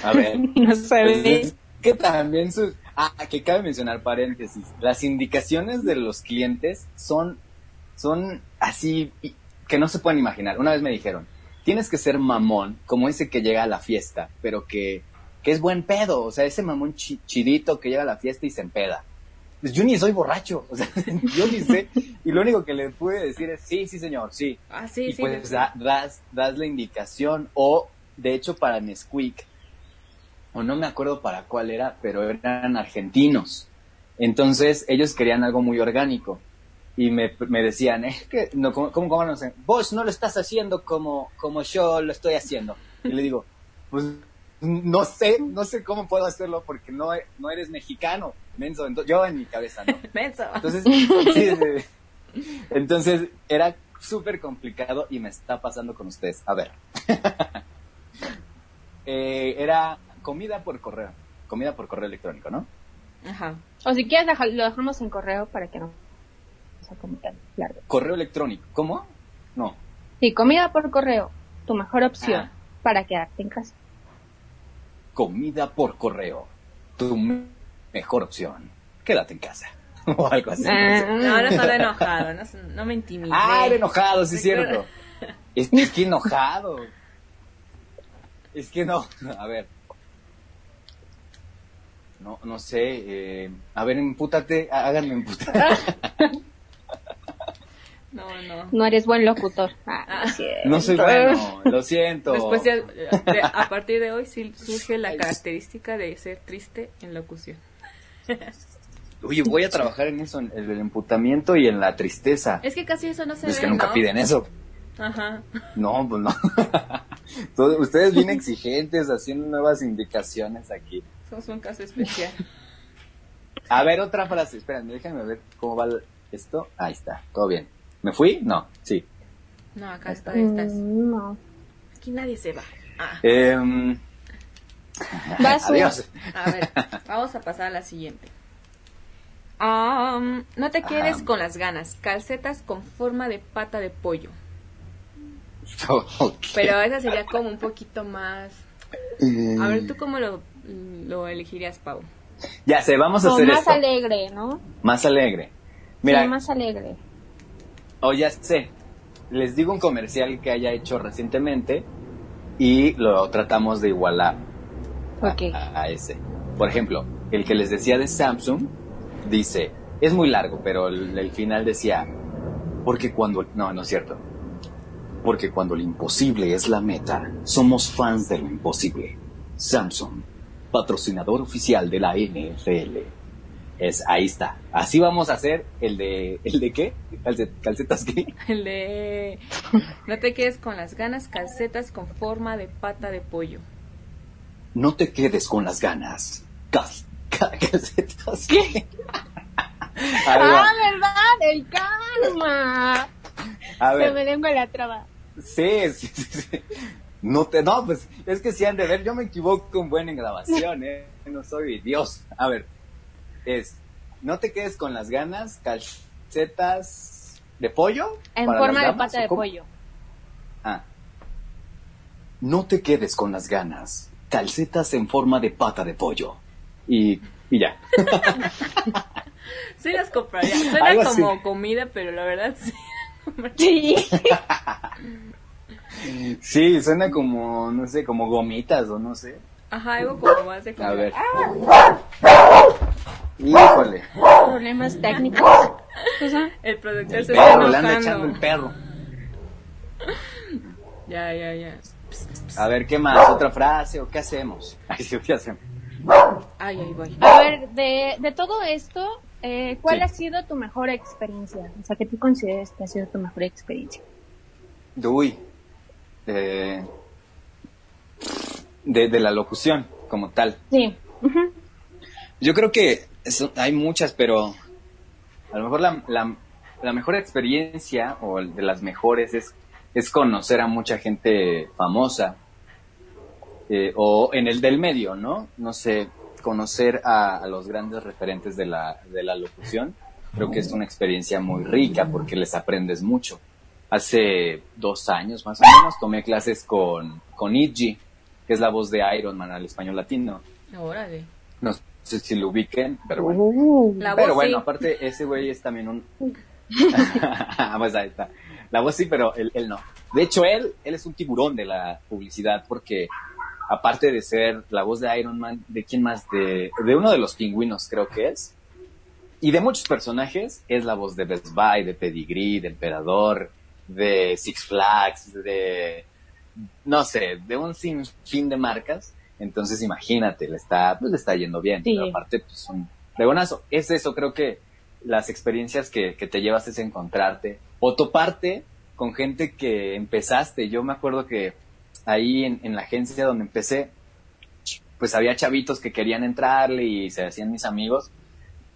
A ver. (laughs) No se Pues es que también sus... Ah, que cabe mencionar paréntesis. Las indicaciones de los clientes son, son así que no se pueden imaginar. Una vez me dijeron, tienes que ser mamón, como ese que llega a la fiesta, pero que, que es buen pedo. O sea, ese mamón chi- chidito que llega a la fiesta y se empeda. Pues yo ni soy borracho, o sea, (laughs) yo ni sé. Y lo único que le pude decir es, sí, sí, señor, sí. Ah, sí, y sí. pues sí. da- das, das la indicación o, de hecho, para Nesquik, o no me acuerdo para cuál era, pero eran argentinos. Entonces ellos querían algo muy orgánico y me, me decían, es que, no, ¿cómo, cómo, cómo no sé? Vos no lo estás haciendo como, como yo lo estoy haciendo. Y le digo, pues no sé, no sé cómo puedo hacerlo porque no, no eres mexicano, menso. Entonces, yo en mi cabeza, ¿no? (laughs) menso. Entonces, sí, sí. entonces era súper complicado y me está pasando con ustedes. A ver. (laughs) eh, era comida por correo, comida por correo electrónico, ¿no? Ajá. O si quieres lo dejamos en correo para que no sea como tan largo. Correo electrónico, ¿cómo? No. Sí, comida por correo, tu mejor opción Ah. para quedarte en casa. Comida por correo, tu me- mejor opción. Quédate en casa. (laughs) o algo así. Ah. No, no estoy enojado, no, no me intimides. Ah, era enojado, sí es cierto. (laughs) Es, es que enojado. Es que no, a ver. No, no sé, eh, a ver, empútate, há- háganme emputar. (laughs) No, no. No eres buen locutor. Ah, Ah. no es soy bueno, lo siento. Después ya, de- a partir de hoy sí surge la característica de ser triste en locución. Oye, voy a trabajar en eso, en el emputamiento y en la tristeza. Es que casi eso no se Es ve, que nunca ¿no? piden eso. Ajá. No, pues no. (laughs) Todos- ustedes bien exigentes haciendo nuevas indicaciones aquí. Somos un caso especial. A ver, otra frase. Espérenme, déjenme ver cómo va esto. Ahí está, todo bien. ¿Me fui? No, sí. No, acá está, estás. Mm, No. Aquí nadie se va. Ah, Em, (laughs) Vas, adiós. a ver, vamos a pasar a la siguiente. No te quedes Ajá. con las ganas. Calcetas con forma de pata de pollo. (laughs) Pero esa sería como un poquito más... Eh, A ver, ¿tú cómo lo, lo elegirías, Pau? Ya sé, vamos a O hacer más esto. alegre, ¿no? Más alegre. Mira, Sí, más alegre. O ya sé. Les digo un comercial que haya hecho recientemente y lo tratamos de igualar a- Ok. a, a ese. Por ejemplo, el que les decía de Samsung dice, es muy largo, pero el, el final decía, porque cuando... No, no es cierto. Porque cuando lo imposible es la meta, somos fans de lo imposible. Samsung, patrocinador oficial de la NFL. Es, ahí está. Así vamos a hacer el de... ¿El de qué? Calce- ¿Calcetas qué? (laughs) El de... No te quedes con las ganas. Calcetas con forma de pata de pollo. No te quedes con las ganas. Cal- cal- (laughs) calcetas qué? (laughs) Ah, ¿verdad? El karma. A Se ver. me lengua la traba. Sí, sí, sí, sí. No te, no, pues es que si han de ver, yo me equivoco un buen en grabación, eh. No soy Dios. A ver, es, no te quedes con las ganas, calcetas de pollo. En forma de pata ¿o de pollo. Ah. No te quedes con las ganas, calcetas en forma de pata de pollo. Y, y ya. (laughs) Sí las compraría. (laughs) Suena Algo así. como comida, pero la verdad sí. (laughs) Sí. Sí, suena como, no sé, como gomitas o no sé. Ajá, algo como más de A ver. Híjole. Problemas técnicos. O sea, El productor El se está perro, le anda enojando. echando el perro. (laughs) Ya, ya, ya. A ver, ¿qué más? ¿Otra frase o qué hacemos? Ay, sí, (laughs) ¿qué hacemos? Ay, ahí voy. A ver, (laughs) de, de todo esto, eh, ¿cuál Sí. ha sido tu mejor experiencia? O sea, que tú consideres que ha sido tu mejor experiencia. Uy. eh, de, de la locución como tal. Sí. Yo creo que eso- hay muchas, pero a lo mejor la, la- la mejor experiencia o de las mejores es, es conocer a mucha gente famosa eh, o en el del medio, ¿no? No sé, conocer a, a los grandes referentes de la, de la locución. Creo que es una experiencia muy rica porque les aprendes mucho. Hace dos años más o menos tomé clases con, con que es la voz de Iron Man al español latino. Órale. No sé si lo ubiquen, pero bueno. Uh, La Pero voz bueno, sí. aparte ese güey es también un... (laughs) pues ahí está. La voz sí, pero él, él no. De hecho, él, él es un tiburón de la publicidad porque aparte de ser la voz de Iron Man, ¿de quién más? De, de uno de los pingüinos creo que es. Y de muchos personajes es la voz de Best Buy, de Pedigree, de Emperador, de Six Flags, de... No sé, de un sinfín de marcas. Entonces, imagínate, le está, pues, le está yendo bien. Pero aparte, pues, son de. Es eso, creo que las experiencias que, que te llevas es encontrarte o toparte con gente que empezaste. Yo me acuerdo que ahí en, en la agencia donde empecé, pues había chavitos que querían entrarle y se hacían mis amigos.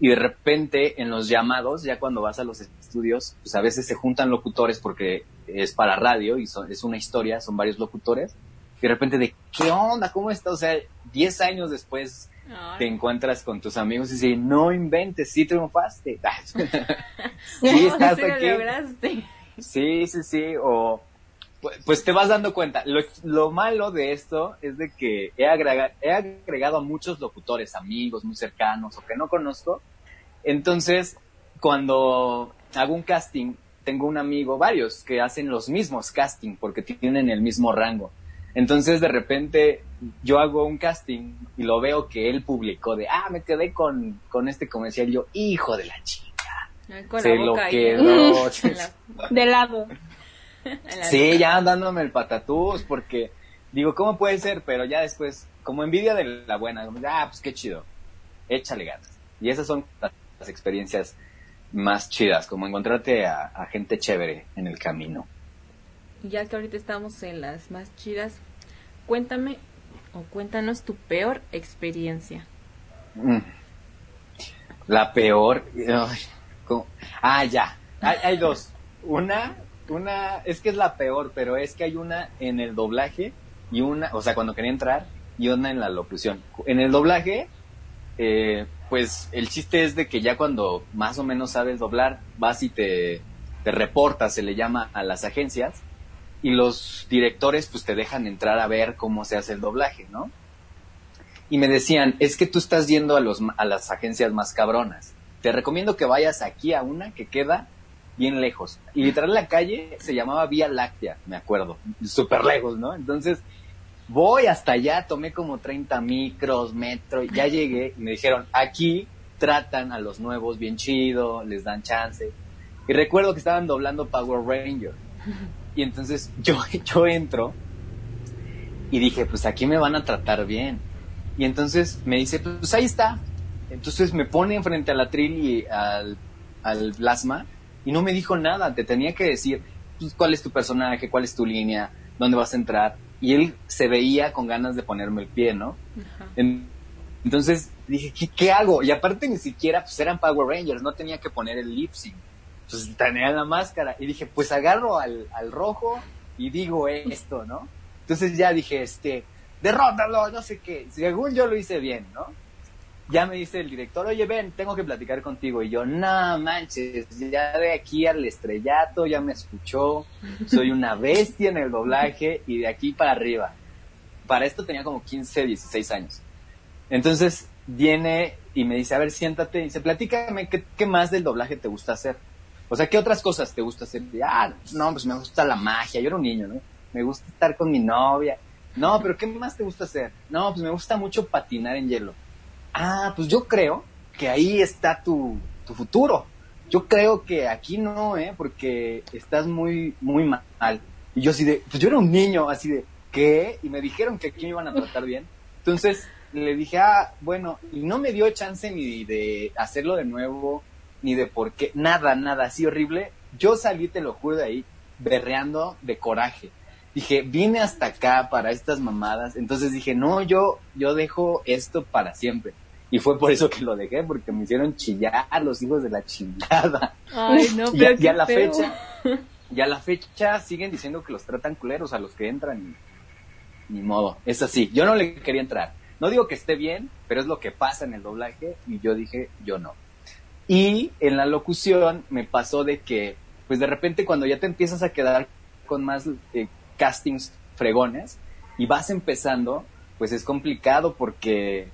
Y de repente en los llamados, ya cuando vas a los estudios, pues a veces se juntan locutores porque es para radio y es una historia, son varios locutores. Y de repente de, ¿qué onda? ¿Cómo está? O sea, 10 años después te encuentras con tus amigos y dices, no inventes, sí triunfaste. (laughs) (laughs) sí, estás aquí. Sí, sí, sí. O pues te vas dando cuenta. Lo, malo de esto es de que he, he agregado a muchos locutores, amigos muy cercanos o que no conozco. Entonces, cuando hago un casting, tengo un amigo, varios, que hacen los mismos casting porque tienen el mismo rango. Entonces, de repente, yo hago un casting y lo veo que él publicó de, ah, me quedé con, con este comercial. Y yo, hijo de la chica. Se lo quedó. (laughs) (laughs) de lado. (laughs) sí, ya dándome el patatús, porque digo, ¿cómo puede ser? Pero ya después, como envidia de la buena, ah, pues qué chido, échale ganas. Y esas son las experiencias más chidas, como encontrarte a, gente chévere en el camino. Ya que ahorita estamos en las más chidas, cuéntame o cuéntanos tu peor experiencia. Mm. La peor. ah, ya. hay, dos. Una una, es que es la peor, pero es que hay una en el doblaje y una, o sea, cuando quería entrar, y una en la locución. En el doblaje, eh, pues el chiste es de que ya cuando más o menos sabes doblar, vas y te, reportas, se le llama a las agencias, y los directores pues te dejan entrar a ver cómo se hace el doblaje, ¿no? Y me decían, es que tú estás yendo a, los, a las agencias más cabronas. Te recomiendo que vayas aquí a una que queda bien lejos. Y literal la calle se llamaba Vía Láctea, me acuerdo, súper lejos, ¿no? Entonces voy hasta allá, tomé como 30 micros, metro, ya llegué y me dijeron, aquí tratan a los nuevos bien chido, les dan chance. Y recuerdo que estaban doblando Power Ranger. Y entonces (laughs) yo, yo entro y dije, pues aquí me van a tratar bien. Y entonces me dice, pues ahí está. Entonces me pone enfrente al atril y al, al plasma y no me dijo nada, te tenía que decir pues, cuál es tu personaje, cuál es tu línea, dónde vas a entrar. Y él se veía con ganas de ponerme el pie, ¿no? entonces dije, ¿qué, hago? Y aparte ni siquiera pues eran Power Rangers, no tenía que poner el lip sync. Pues tenía la máscara. Y dije, pues agarro al, al rojo y digo esto, ¿no? Entonces ya dije, este, derrótalo, no sé qué. Según yo lo hice bien, ¿no? Ya me dice el director, oye, ven, tengo que platicar contigo. Y yo, no manches, ya de aquí al estrellato, ya me escuchó, soy una bestia en el doblaje y de aquí para arriba. Para esto tenía como 15, 16 años. Entonces viene y me dice, a ver, siéntate y dice, platícame, ¿qué, ¿qué, más del doblaje te gusta hacer? O sea, ¿qué otras cosas te gusta hacer? Y, ah, no, pues me gusta la magia, yo era un niño, ¿no? Me gusta estar con mi novia. No, pero ¿qué más te gusta hacer? No, pues me gusta mucho patinar en hielo ah, pues yo creo que ahí está tu, tu futuro. Yo creo que aquí no, ¿eh? Porque estás muy, muy mal. Y yo así de, pues yo era un niño, así de, ¿qué? Y me dijeron que aquí me iban a tratar bien. Entonces le dije, ah, bueno, y no me dio chance ni de hacerlo de nuevo, ni de por qué, nada, nada, así horrible. Yo salí, te lo juro, de ahí, berreando de coraje. Dije, vine hasta acá para estas mamadas. Entonces dije, no, yo, yo dejo esto para siempre. Y fue por eso que lo dejé, porque me hicieron chillar los hijos de la chingada. Ay, no, (laughs) pero ya, la fecha, ya la fecha siguen diciendo que los tratan culeros a los que entran y ni modo. Es así. Yo no le quería entrar. No digo que esté bien, pero es lo que pasa en el doblaje y yo dije, yo no. Y en la locución me pasó de que, pues de repente cuando ya te empiezas a quedar con más eh, castings fregones y vas empezando, pues es complicado porque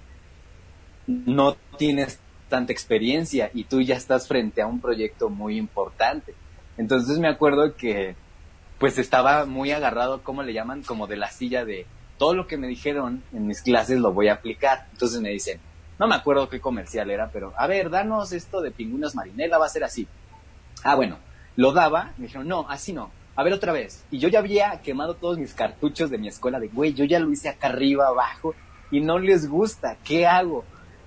no tienes tanta experiencia y tú ya estás frente a un proyecto muy importante. Entonces me acuerdo que pues estaba muy agarrado, ¿cómo le llaman? Como de la silla de todo lo que me dijeron en mis clases lo voy a aplicar. Entonces me dicen, no me acuerdo qué comercial era, pero a ver, danos esto de pingüinos marinela, va a ser así. Ah, bueno, lo daba, me dijeron, no, así no, a ver otra vez. Y yo ya había quemado todos mis cartuchos de mi escuela de, güey, yo ya lo hice acá arriba, abajo, y no les gusta, ¿qué hago?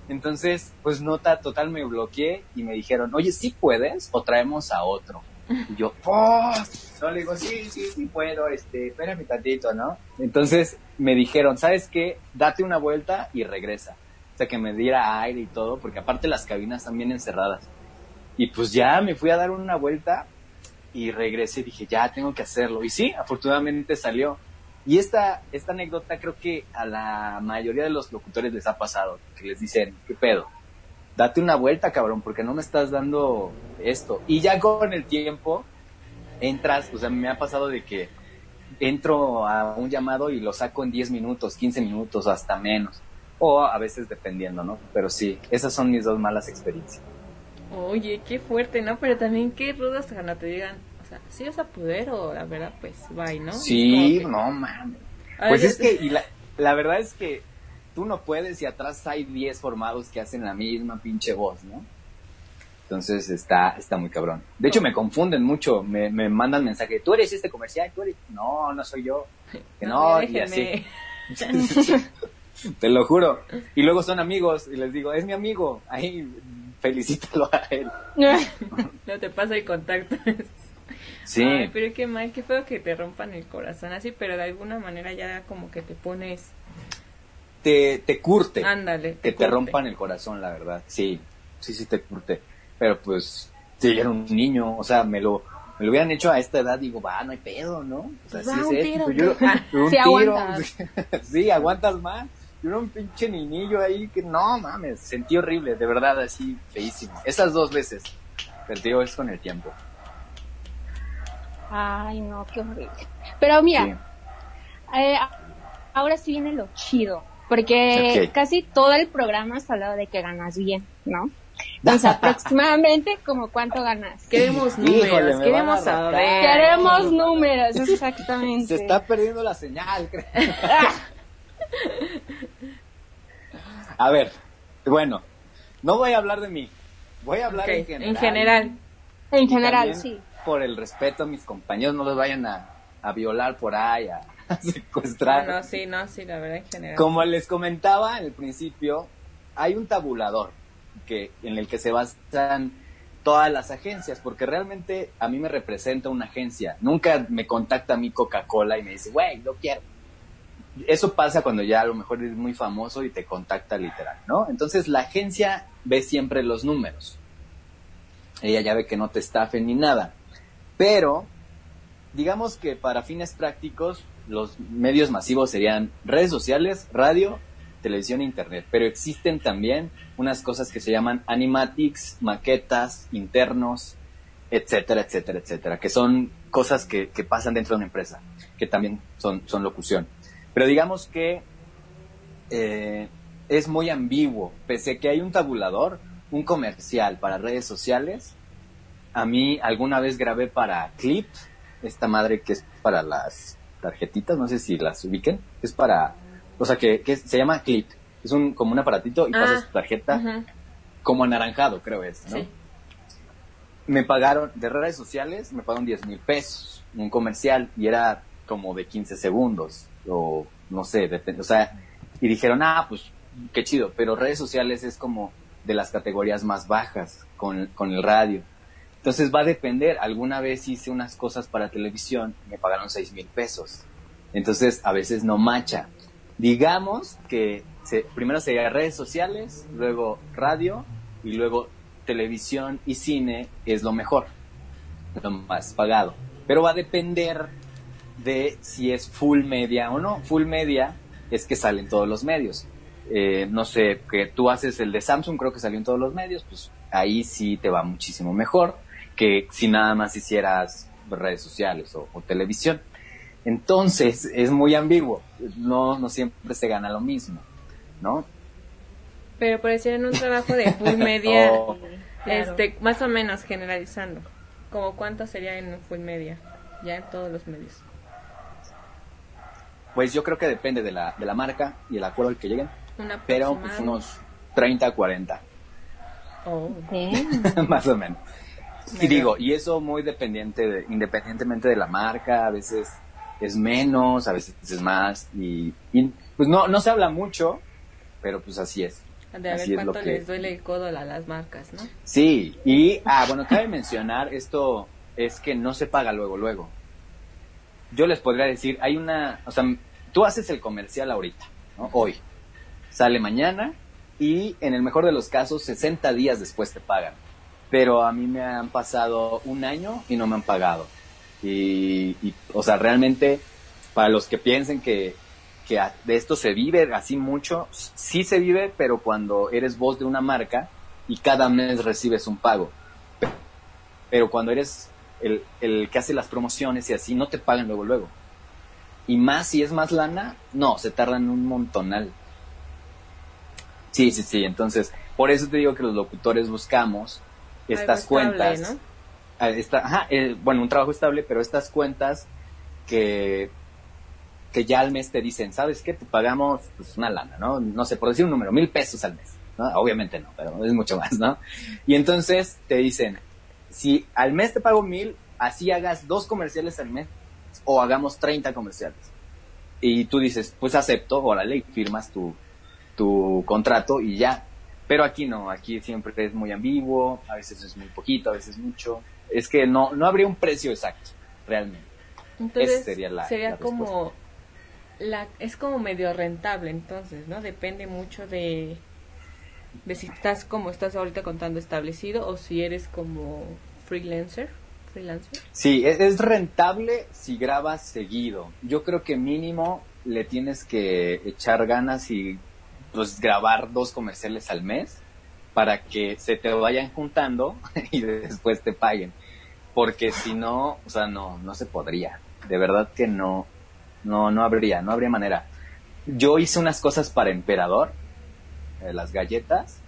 Entonces, pues nota total me bloqueé y me dijeron, oye, ¿sí puedes o traemos a otro? Y yo, ¡oh! No, le digo, sí, sí, sí puedo, este, espérame tantito, ¿no? Entonces me dijeron, ¿sabes qué? Date una vuelta y regresa. O sea, que me diera aire y todo, porque aparte las cabinas están bien encerradas. Y pues ya me fui a dar una vuelta y regresé dije, ya tengo que hacerlo. Y sí, afortunadamente salió. Y esta, esta anécdota creo que a la mayoría de los locutores les ha pasado, que les dicen, ¿qué pedo? date una vuelta, cabrón, porque no me estás dando esto. Y ya con el tiempo entras, o sea, me ha pasado de que entro a un llamado y lo saco en 10 minutos, 15 minutos, hasta menos. O a veces dependiendo, ¿no? Pero sí, esas son mis dos malas experiencias. Oye, qué fuerte, ¿no? Pero también qué rudas cuando te digan, sí vas a poder o la verdad, pues, bye, ¿no? Sí, no, mames. Pues es que, y la, la verdad es que tú no puedes y atrás hay 10 formados que hacen la misma pinche voz, ¿no? Entonces está, está muy cabrón. De hecho, me confunden mucho, me, me mandan mensaje, tú eres este comercial, tú eres... No, no soy yo. Que no, y así. (laughs) Te lo juro. Y luego son amigos y les digo, es mi amigo, ahí felicítalo a él. (laughs) no te pasa el contacto. (laughs) Sí. Ay, pero qué mal, qué feo que te rompan el corazón así, pero de alguna manera ya como que te pones te, te curte. Ándale. que te rompan el corazón, la verdad. Sí, sí, sí te curte. Pero pues, si era un niño, o sea, me lo, me lo hubieran hecho a esta edad, digo, va, no hay pedo, ¿no? O sea, Va, sí un es tiro. Yo, (laughs) un Sí, tiro. aguantas. (laughs) sí, aguantas más. Yo era un pinche niñillo ahí que no mames, sentí horrible, de verdad, así feísimo. Esas dos veces. Pero te digo, es con el tiempo. Ay, no, qué horrible. Pero mira, Sí. eh, ahora sí viene lo chido, porque casi todo el programa has hablado de que ganas bien, ¿no? (laughs) Entonces, aproximadamente, como cuánto ganas. Queremos números, me queremos saber. Queremos números, exactamente. Se está perdiendo la señal, creo. (laughs) A ver, bueno, no voy a hablar de mí, voy a hablar en general. En general. En general, sí. Por el respeto a mis compañeros, no los vayan a, a violar por ahí, a, a (laughs) secuestrar. No, no, sí, no, sí, la verdad en general. Como les comentaba al principio, hay un tabulador que, en el que se basan todas las agencias, porque realmente a mí me representa una agencia. Nunca me contacta a mí Coca-Cola y me dice, güey, lo quiero. Eso pasa cuando ya a lo mejor eres muy famoso y te contacta literal, ¿no? Entonces la agencia ve siempre los números. Ella ya ve que no te estafen ni nada. Pero, digamos que para fines prácticos, los medios masivos serían redes sociales, radio, televisión e internet. Pero existen también unas cosas que se llaman animatics, maquetas, internos, etcétera, etcétera, etcétera, que son cosas que, que pasan dentro de una empresa, que también son, son locución. Pero digamos que eh, es muy ambiguo, pese a que hay un tabulador, un comercial para redes sociales. A mí alguna vez grabé para Clip, esta madre que es para las tarjetitas, no sé si las ubiquen, es para, o sea, que, que se llama Clip, es un como un aparatito y Ah, pasas tu tarjeta como anaranjado, creo es, ¿no? Sí. me pagaron, de redes sociales, me pagaron 10 mil pesos, un comercial, y era como de 15 segundos, o no sé, depende, o sea, y dijeron, ah, pues qué chido, pero redes sociales es como de las categorías más bajas con, con el radio. Entonces va a depender, alguna vez hice unas cosas para televisión, y me pagaron 6 mil pesos, entonces a veces no macha. Digamos que se, primero sería redes sociales, luego radio, y luego televisión y cine es lo mejor, lo más pagado. Pero va a depender de si es full media o no. Full media es que salen todos los medios. Eh, no sé, que tú haces el de Samsung, creo que salió en todos los medios, pues ahí sí te va muchísimo mejor que si nada más hicieras redes sociales o, o televisión. Entonces es muy ambiguo, no, no siempre se gana lo mismo, ¿no? Pero por decir en un trabajo de full (laughs) media, Oh. Claro. este, más o menos generalizando, como cuánto sería en un full media, ya en todos los medios. Pues yo creo que depende de la, de la marca y el acuerdo al que lleguen, Una pero pues unos 30, 40, Oh. (laughs) Más o menos. Y digo, y eso muy dependiente de, independientemente de la marca, a veces es menos, a veces es más, y, y, pues no, no se habla mucho, pero pues así es. De a ver cuánto les duele el codo a las marcas, ¿no? Sí, y, ah, bueno, cabe mencionar, esto es que no se paga luego, luego. Yo les podría decir, hay una, o sea, tú haces el comercial ahorita, ¿no? Hoy. Sale mañana y en el mejor de los casos 60 días después te pagan. Pero a mí me han pasado un año y no me han pagado. Y, o sea, realmente, para los que piensen que, que de esto se vive así mucho, sí se vive, pero cuando eres voz de una marca y cada mes recibes un pago. Pero cuando eres el, el que hace las promociones y así, no te pagan luego, luego. Y más si es más lana, no, se tardan un montonal. Sí, sí, sí. Entonces, por eso te digo que los locutores buscamos estas cuentas. ¿no? Ah, ajá, eh, bueno, un trabajo estable, pero estas cuentas que que ya al mes te dicen, ¿sabes qué? Te pagamos pues, una lana, ¿no? No sé, por decir un número, mil pesos al mes. ¿no? Obviamente no, pero es mucho más, ¿no? Y entonces te dicen, si al mes te pago mil, así hagas dos comerciales al mes o hagamos 30 comerciales. Y tú dices, pues acepto, órale, y firmas tu, tu contrato y ya. Pero aquí no, aquí siempre es muy ambiguo, a veces es muy poquito, a veces mucho. Es que no, no habría un precio exacto, realmente. Entonces, sería, la, sería como la, es como medio rentable entonces, ¿no? Depende mucho de, de si estás como estás ahorita contando establecido o si eres como freelancer. freelancer. Sí, es, es rentable si grabas seguido. Yo creo que mínimo le tienes que echar ganas y pues grabar dos comerciales al mes para que se te vayan juntando (laughs) y después te paguen. Porque si no, o sea, no, no se podría. De verdad que no, no, no habría, no habría manera. Yo hice unas cosas para Emperador, eh, las galletas,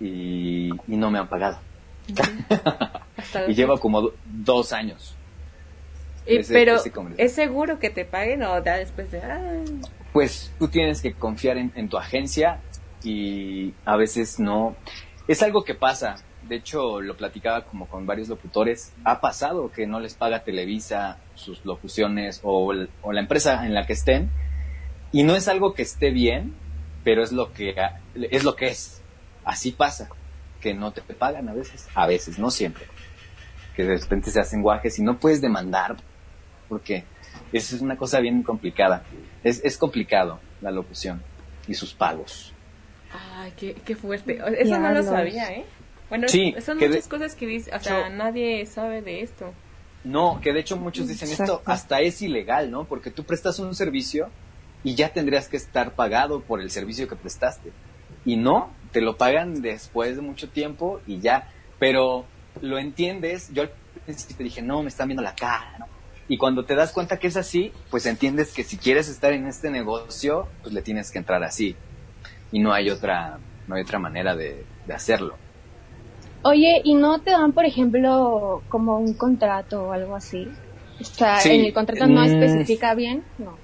y, no me han pagado. (laughs) y llevo como dos años. pero, ¿es seguro que te paguen o da después de...? Pues tú tienes que confiar en, tu agencia y a veces no. Es algo que pasa de hecho lo platicaba como con varios locutores, ha pasado que no les paga Televisa sus locuciones o, la empresa en la que estén y no es algo que esté bien, pero es lo que es lo que es. Así pasa, que no te pagan a veces, a veces, no siempre. Que de repente se hacen guajes y no puedes demandar porque es una cosa bien complicada. Es, es complicado la locución y sus pagos. Ay, qué, fuerte. Eso no lo sabía, ¿eh? Bueno, son muchas cosas que dice, o sea, nadie sabe de esto. No, que de hecho muchos dicen esto hasta es ilegal, ¿no? Porque tú prestas un servicio y ya tendrías que estar pagado por el servicio que prestaste. Y no, te lo pagan después de mucho tiempo y ya. Pero lo entiendes, yo al principio te dije, no, me están viendo la cara, ¿no? Y cuando te das cuenta que es así, pues entiendes que si quieres estar en este negocio, pues le tienes que entrar así. Y no hay otra, no hay otra manera de hacerlo. Oye, ¿y no te dan, por ejemplo, como un contrato o algo así? O sea, en el contrato no mm. especifica bien, no.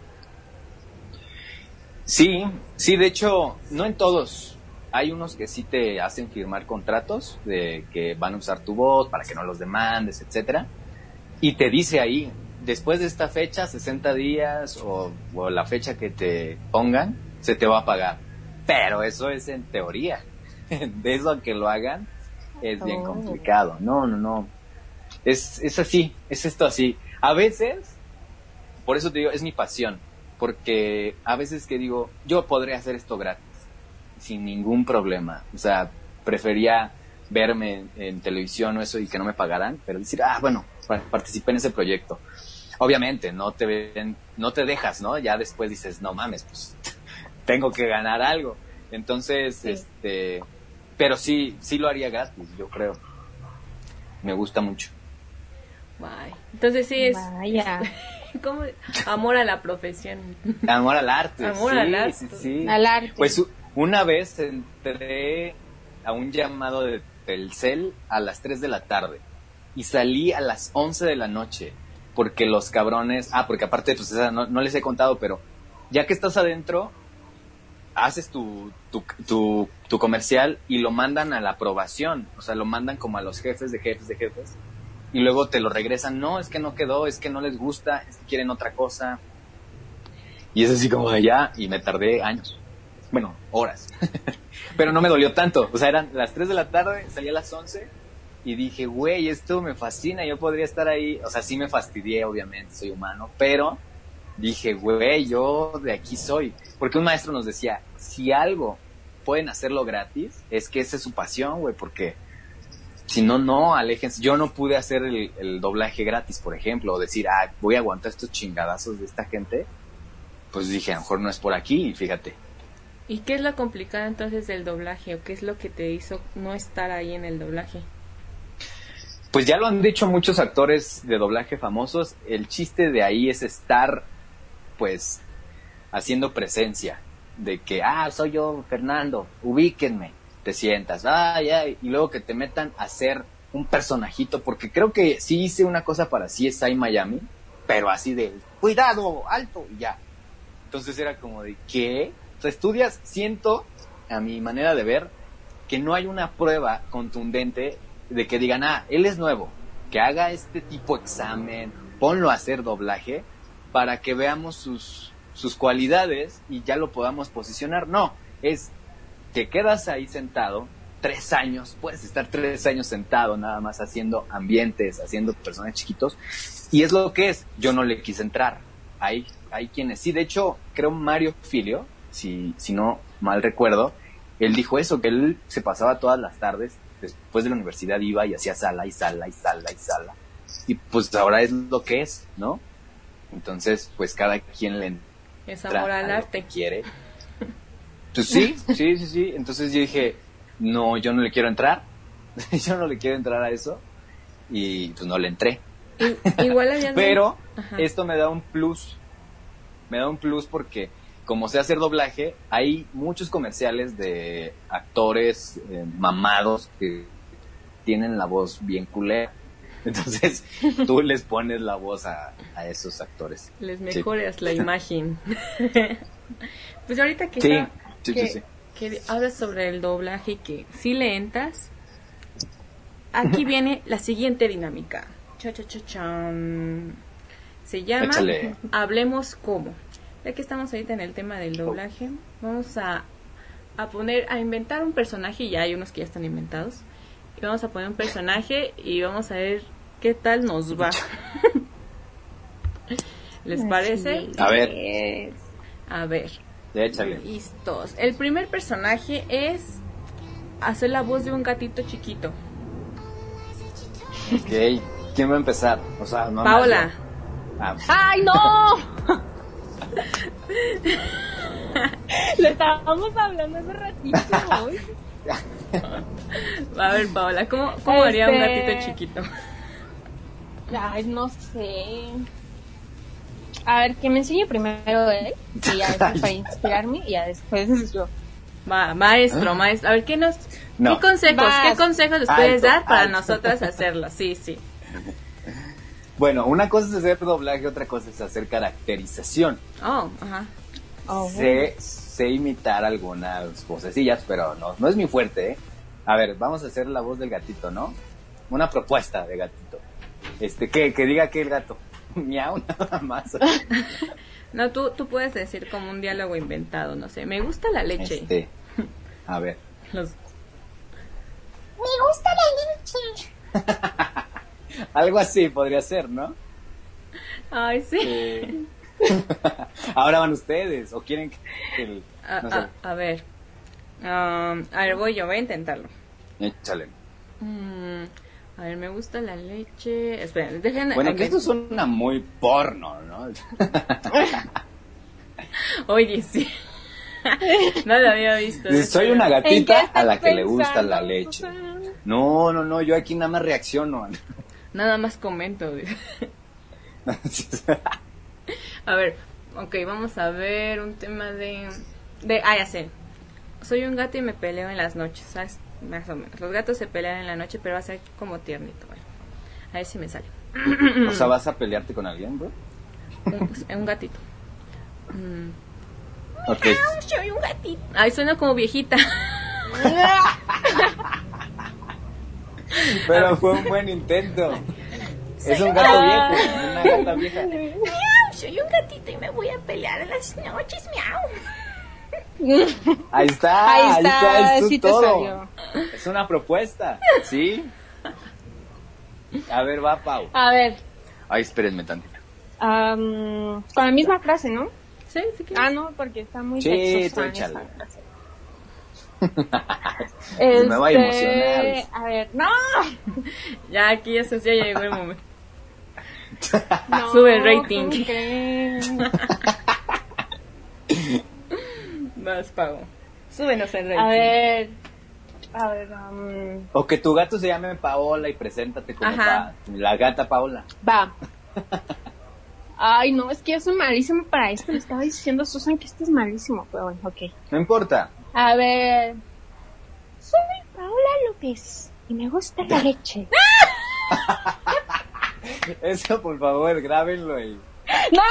Sí, sí, de hecho, no en todos. Hay unos que sí te hacen firmar contratos de que van a usar tu voz para que no los demandes, etcétera. Y te dice ahí, después de esta fecha, 60 días o, o la fecha que te pongan, se te va a pagar. Pero eso es en teoría. (laughs) De eso a que lo hagan, es bien oh. complicado. No, no, no. Es, es así, es esto así. A veces, por eso te digo, es mi pasión. Porque a veces que digo, yo podría hacer esto gratis, sin ningún problema. O sea, prefería verme en, televisión o eso y que no me pagaran, pero decir, ah, bueno, participé en ese proyecto. Obviamente, no te ven, no te dejas, ¿no? Ya después dices, no mames, pues (laughs) tengo que ganar algo. Entonces, este, pero sí, sí lo haría gratis, yo creo. Me gusta mucho. Entonces sí es... (laughs) Amor a la profesión. Amor al arte. Amor al arte. Sí, Al arte. Pues una vez entré a un llamado de Telcel a las 3 de la tarde y salí a las 11 de la noche porque los cabrones, ah, porque aparte, pues no, les he contado, pero ya que estás adentro, haces tu, tu, tu, comercial y lo mandan a la aprobación, o sea, lo mandan como a los jefes de jefes de jefes y luego te lo regresan, no, es que no quedó, es que no les gusta, es que quieren otra cosa. Y es así como allá y me tardé años. bueno, horas. (laughs) Pero no me dolió tanto. O sea, eran las 3 de la tarde, salí a las 11 y dije, güey, esto me fascina, yo podría estar ahí. O sea, sí me fastidié, obviamente, soy humano, pero dije, güey, yo de aquí soy. Porque un maestro nos decía, si algo pueden hacerlo gratis, es que esa es su pasión, güey, porque si no, no, aléjense. Yo no pude hacer el, doblaje gratis, por ejemplo, o decir, ah, voy a aguantar estos chingadazos de esta gente. Pues dije, a lo mejor no es por aquí, fíjate. ¿Y qué es lo complicado entonces del doblaje? ¿O qué es lo que te hizo no estar ahí en el doblaje? Pues ya lo han dicho muchos actores de doblaje famosos, el chiste de ahí es estar, pues, haciendo presencia, de que, ah, soy yo, Fernando, ubíquenme, te sientas, ay, ay, y luego que te metan a hacer un personajito, porque creo que sí hice una cosa para CSI Miami, pero así de, cuidado, alto, y ya. Entonces era como de, ¿qué? Estudias, siento, a mi manera de ver, que no hay una prueba contundente de que digan, ah, él es nuevo, que haga este tipo de examen, ponlo a hacer doblaje, para que veamos sus, sus cualidades y ya lo podamos posicionar. No, es que quedas ahí sentado tres años, puedes estar tres años sentado nada más haciendo ambientes, haciendo personajes chiquitos, y es lo que es. Yo no le quise entrar. Hay, hay quienes sí, de hecho, creo Mario Filio, si, si no mal recuerdo, él dijo eso, que él se pasaba todas las tardes, después de la universidad iba y hacía sala y sala y sala y sala. Y pues ahora es lo que es, ¿no? Entonces, pues cada quien le es amor al arte. quiere. Pues sí, sí, sí, sí. Entonces yo dije, no, yo no le quiero entrar. (laughs) yo no le quiero entrar a eso. Y pues no le entré. igual habían (laughs) Pero esto me da un plus. Me da un plus porque como sé hacer doblaje, hay muchos comerciales de actores eh, mamados que tienen la voz bien culera. (laughs) Entonces tú les pones la voz a, esos actores. Les mejoras la (laughs) imagen. (laughs) pues ahorita que, sí, que, que, hablas sobre el doblaje y que si le entras, aquí viene la siguiente dinámica. Cha, cha, cha, Se llama Hablemos cómo ya que estamos ahorita en el tema del doblaje, vamos a, a poner, a inventar un personaje, y ya hay unos que ya están inventados, y vamos a poner un personaje y vamos a ver qué tal nos va. (laughs) ¿Les parece? A ver. A ver. Échale. Listos. El primer personaje es hacer la voz de un gatito chiquito. Ok. ¿Quién va a empezar? O sea, no Paola. Ah. ¡Ay, no! (laughs) Lo estábamos hablando hace ratito. A ver, Paola, ¿cómo, cómo haría un este, gatito chiquito? Ay, no sé. A ver, que me enseñe primero él, y ya después para inspirarme, y ya después (laughs) yo. Va, maestro, maestro. A ver, ¿qué nos, ¿qué consejos, qué consejos les puedes dar para nosotras hacerlo? Sí, sí. (laughs) Bueno, una cosa es hacer doblaje, otra cosa es hacer caracterización. Oh, ajá. Oh, sé, sé, imitar algunas vocecillas, pero no, no es mi fuerte, ¿eh? A ver, vamos a hacer la voz del gatito, ¿no? Una propuesta de gatito. Este, que, que diga que el gato. (laughs) Miau, nada más. (laughs) no, tú, tú puedes decir como un diálogo inventado, no sé. Me gusta la leche. Este, a ver. Los... Me gusta la leche. (laughs) (laughs) Algo así podría ser, ¿no? Ay, sí. Eh, (laughs) ahora van ustedes, o quieren que... a, ver. Um, a ver, voy yo, voy a intentarlo. Échale. Mm, a ver, me gusta la leche. Espera, déjenme. Bueno, que esto suena muy porno, ¿no? (laughs) Oye, sí. no lo había visto. Soy una gatita a la que le gusta la leche. No, no, no, yo aquí nada más reacciono. Nada más comento. (laughs) a ver, ok, vamos a ver un tema de... de ah, ya sé. Soy un gato y me peleo en las noches, ¿sabes? Más o menos. Los gatos se pelean en la noche, pero va a ser como tiernito. a ver si me sale. (clears throat) o sea, ¿vas a pelearte con alguien, bro? Un, un gatito. Mm. Ok. soy un gatito. Ay, suena como viejita. (laughs) (laughs) Pero fue un buen intento. Es un gato viejo, una gata vieja. Miau, soy un gatito y me voy a pelear en las noches, miau. Ahí está, Ahí ahí está, está, es sí todo. Es una propuesta, ¿sí? A ver, va Pau. A ver, Ay, espérenme tantito. am, con la misma frase, ¿no? Sí, sí que. Ah, no, porque está muy Sí, sexosa tú esa (laughs) frase. Me va a Este, emocionar. A ver, no. (laughs) Ya aquí ya, se- ya llegó el momento. no (laughs) Sube el rating. Más pago. Súbenos el rating. A ver, a ver, am, O que tu gato se llame Paola y preséntate como pa- la gata Paola. va. Ay, no, es que yo soy malísimo para esto. Le estaba diciendo a Susan que esto es malísimo, pero bueno, ok. No importa. A ver, soy Paola López y me gusta la leche. (laughs) Eso, por favor, grábenlo y... ¡No!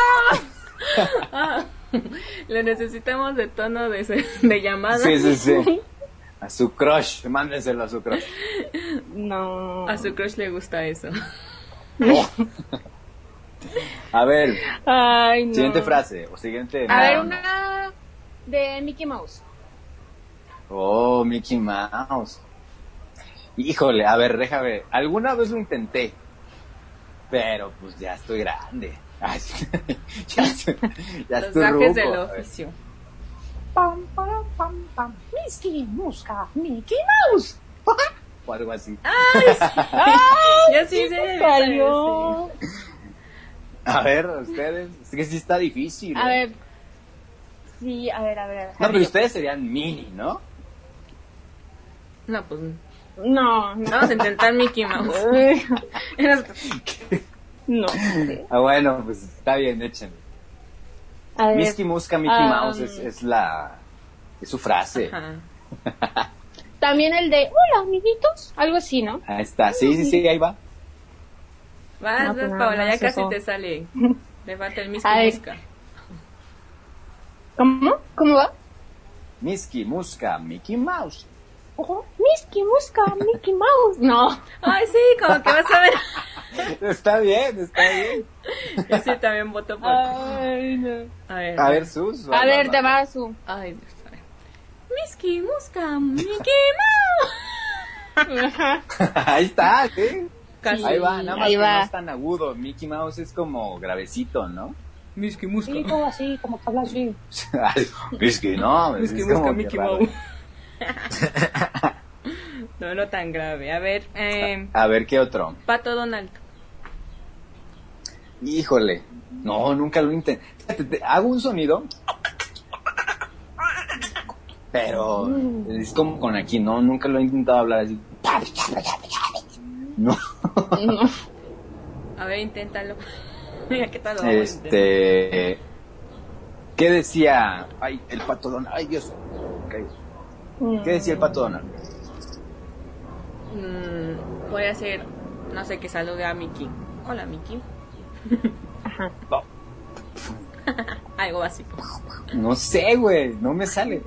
Ah, (laughs) le necesitamos de tono de, se- de llamada. Sí, sí, sí. (laughs) A su crush, mándenselo a su crush. No. A su crush le gusta eso. A ver, Ay, no. siguiente frase, o siguiente... A ver, no, una de Mickey Mouse. Oh, Mickey Mouse. Híjole, a ver, déjame. Alguna vez lo intenté, pero pues ya estoy grande. (laughs) Ay, ya estoy, ya Los estoy ruco. del oficio. Pam, pam, pam, pam. Mickey Musca, Mickey Mouse. (laughs) O algo así. Ya sí, sí, me sí, salió. A ver, ustedes. Es que sí está difícil. A ¿eh? ver. Sí, a ver, a ver. a ver. No, pero ustedes serían mini, ¿no? No, pues No, no. vamos a intentar Mickey Mouse. (laughs) no. Ah, bueno, pues está bien, ver. Mickey Musca, Mickey um, Mouse es, es la. Es su frase. Ajá. (laughs) También el de, hola, amiguitos. Algo así, ¿no? Ahí está. Sí, sí, sí, ahí va. Vas, No, pues Paola, ya casi eso. te sale. (laughs) Le falta el Mickey Ay. Musca. ¿Cómo? ¿Cómo va? Mickey Musca, Mickey Mouse. Ojo, Mickey Musca, Mickey Mouse. No. Ay, sí, como que vas a ver. Está bien, está bien. Yo sí también voto por. Ay, no. A ver. A ver, Sus. A ver, te va su. Ay, Dios. a ver. Mickey Mouse. (laughs) Ahí está, ¿sí? Casi. Ahí va, nada más Ahí que va. no es tan agudo. Mickey Mouse es como gravecito, ¿no? Mickey Musca. como así, como que habla así. (laughs) Mickey, no. como Musca, Mickey. Mouse. (laughs) No, no tan grave. A ver, eh, A ver, ¿qué otro? Pato Donald. Híjole. No, nunca lo intenté. Hago un sonido. Pero es como con aquí, ¿no? Nunca lo he intentado hablar así. No. No. A ver, inténtalo. (laughs) Mira qué tal lo. Este. ¿Qué decía? Ay, el pato Donald. Ay, Dios. ¿Qué decía el pato Donald? Mm, voy a hacer, no sé, que salude a Mickey. Hola, Mickey. Ajá. (laughs) Algo básico. no sé, güey. No me sale.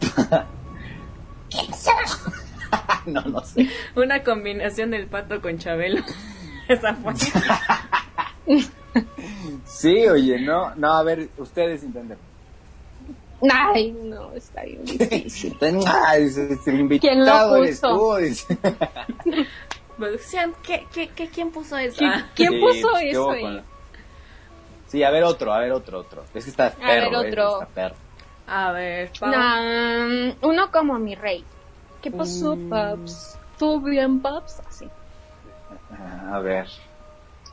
(laughs) (laughs) No, no sé. Una combinación del pato con Chabelo. Esa fue. Sí, oye, no. No, a ver, ustedes intenten. Ay, no, está bien difícil. (laughs) Ay, el ¿Quién lo invitado eres puso? tú. (laughs) Producción, ¿qué, qué, qué, quién puso eso? ¿Quién, Ah, quién Sí, puso pues, ¿qué eso ahí? con- Sí, a ver otro, a ver otro, otro. Es que está perro, ver, eh, otro. está perro. A ver. Nah, uno como mi rey. ¿Qué pasó, Mm. paps? ¿Tú bien, paps? Así. A ver.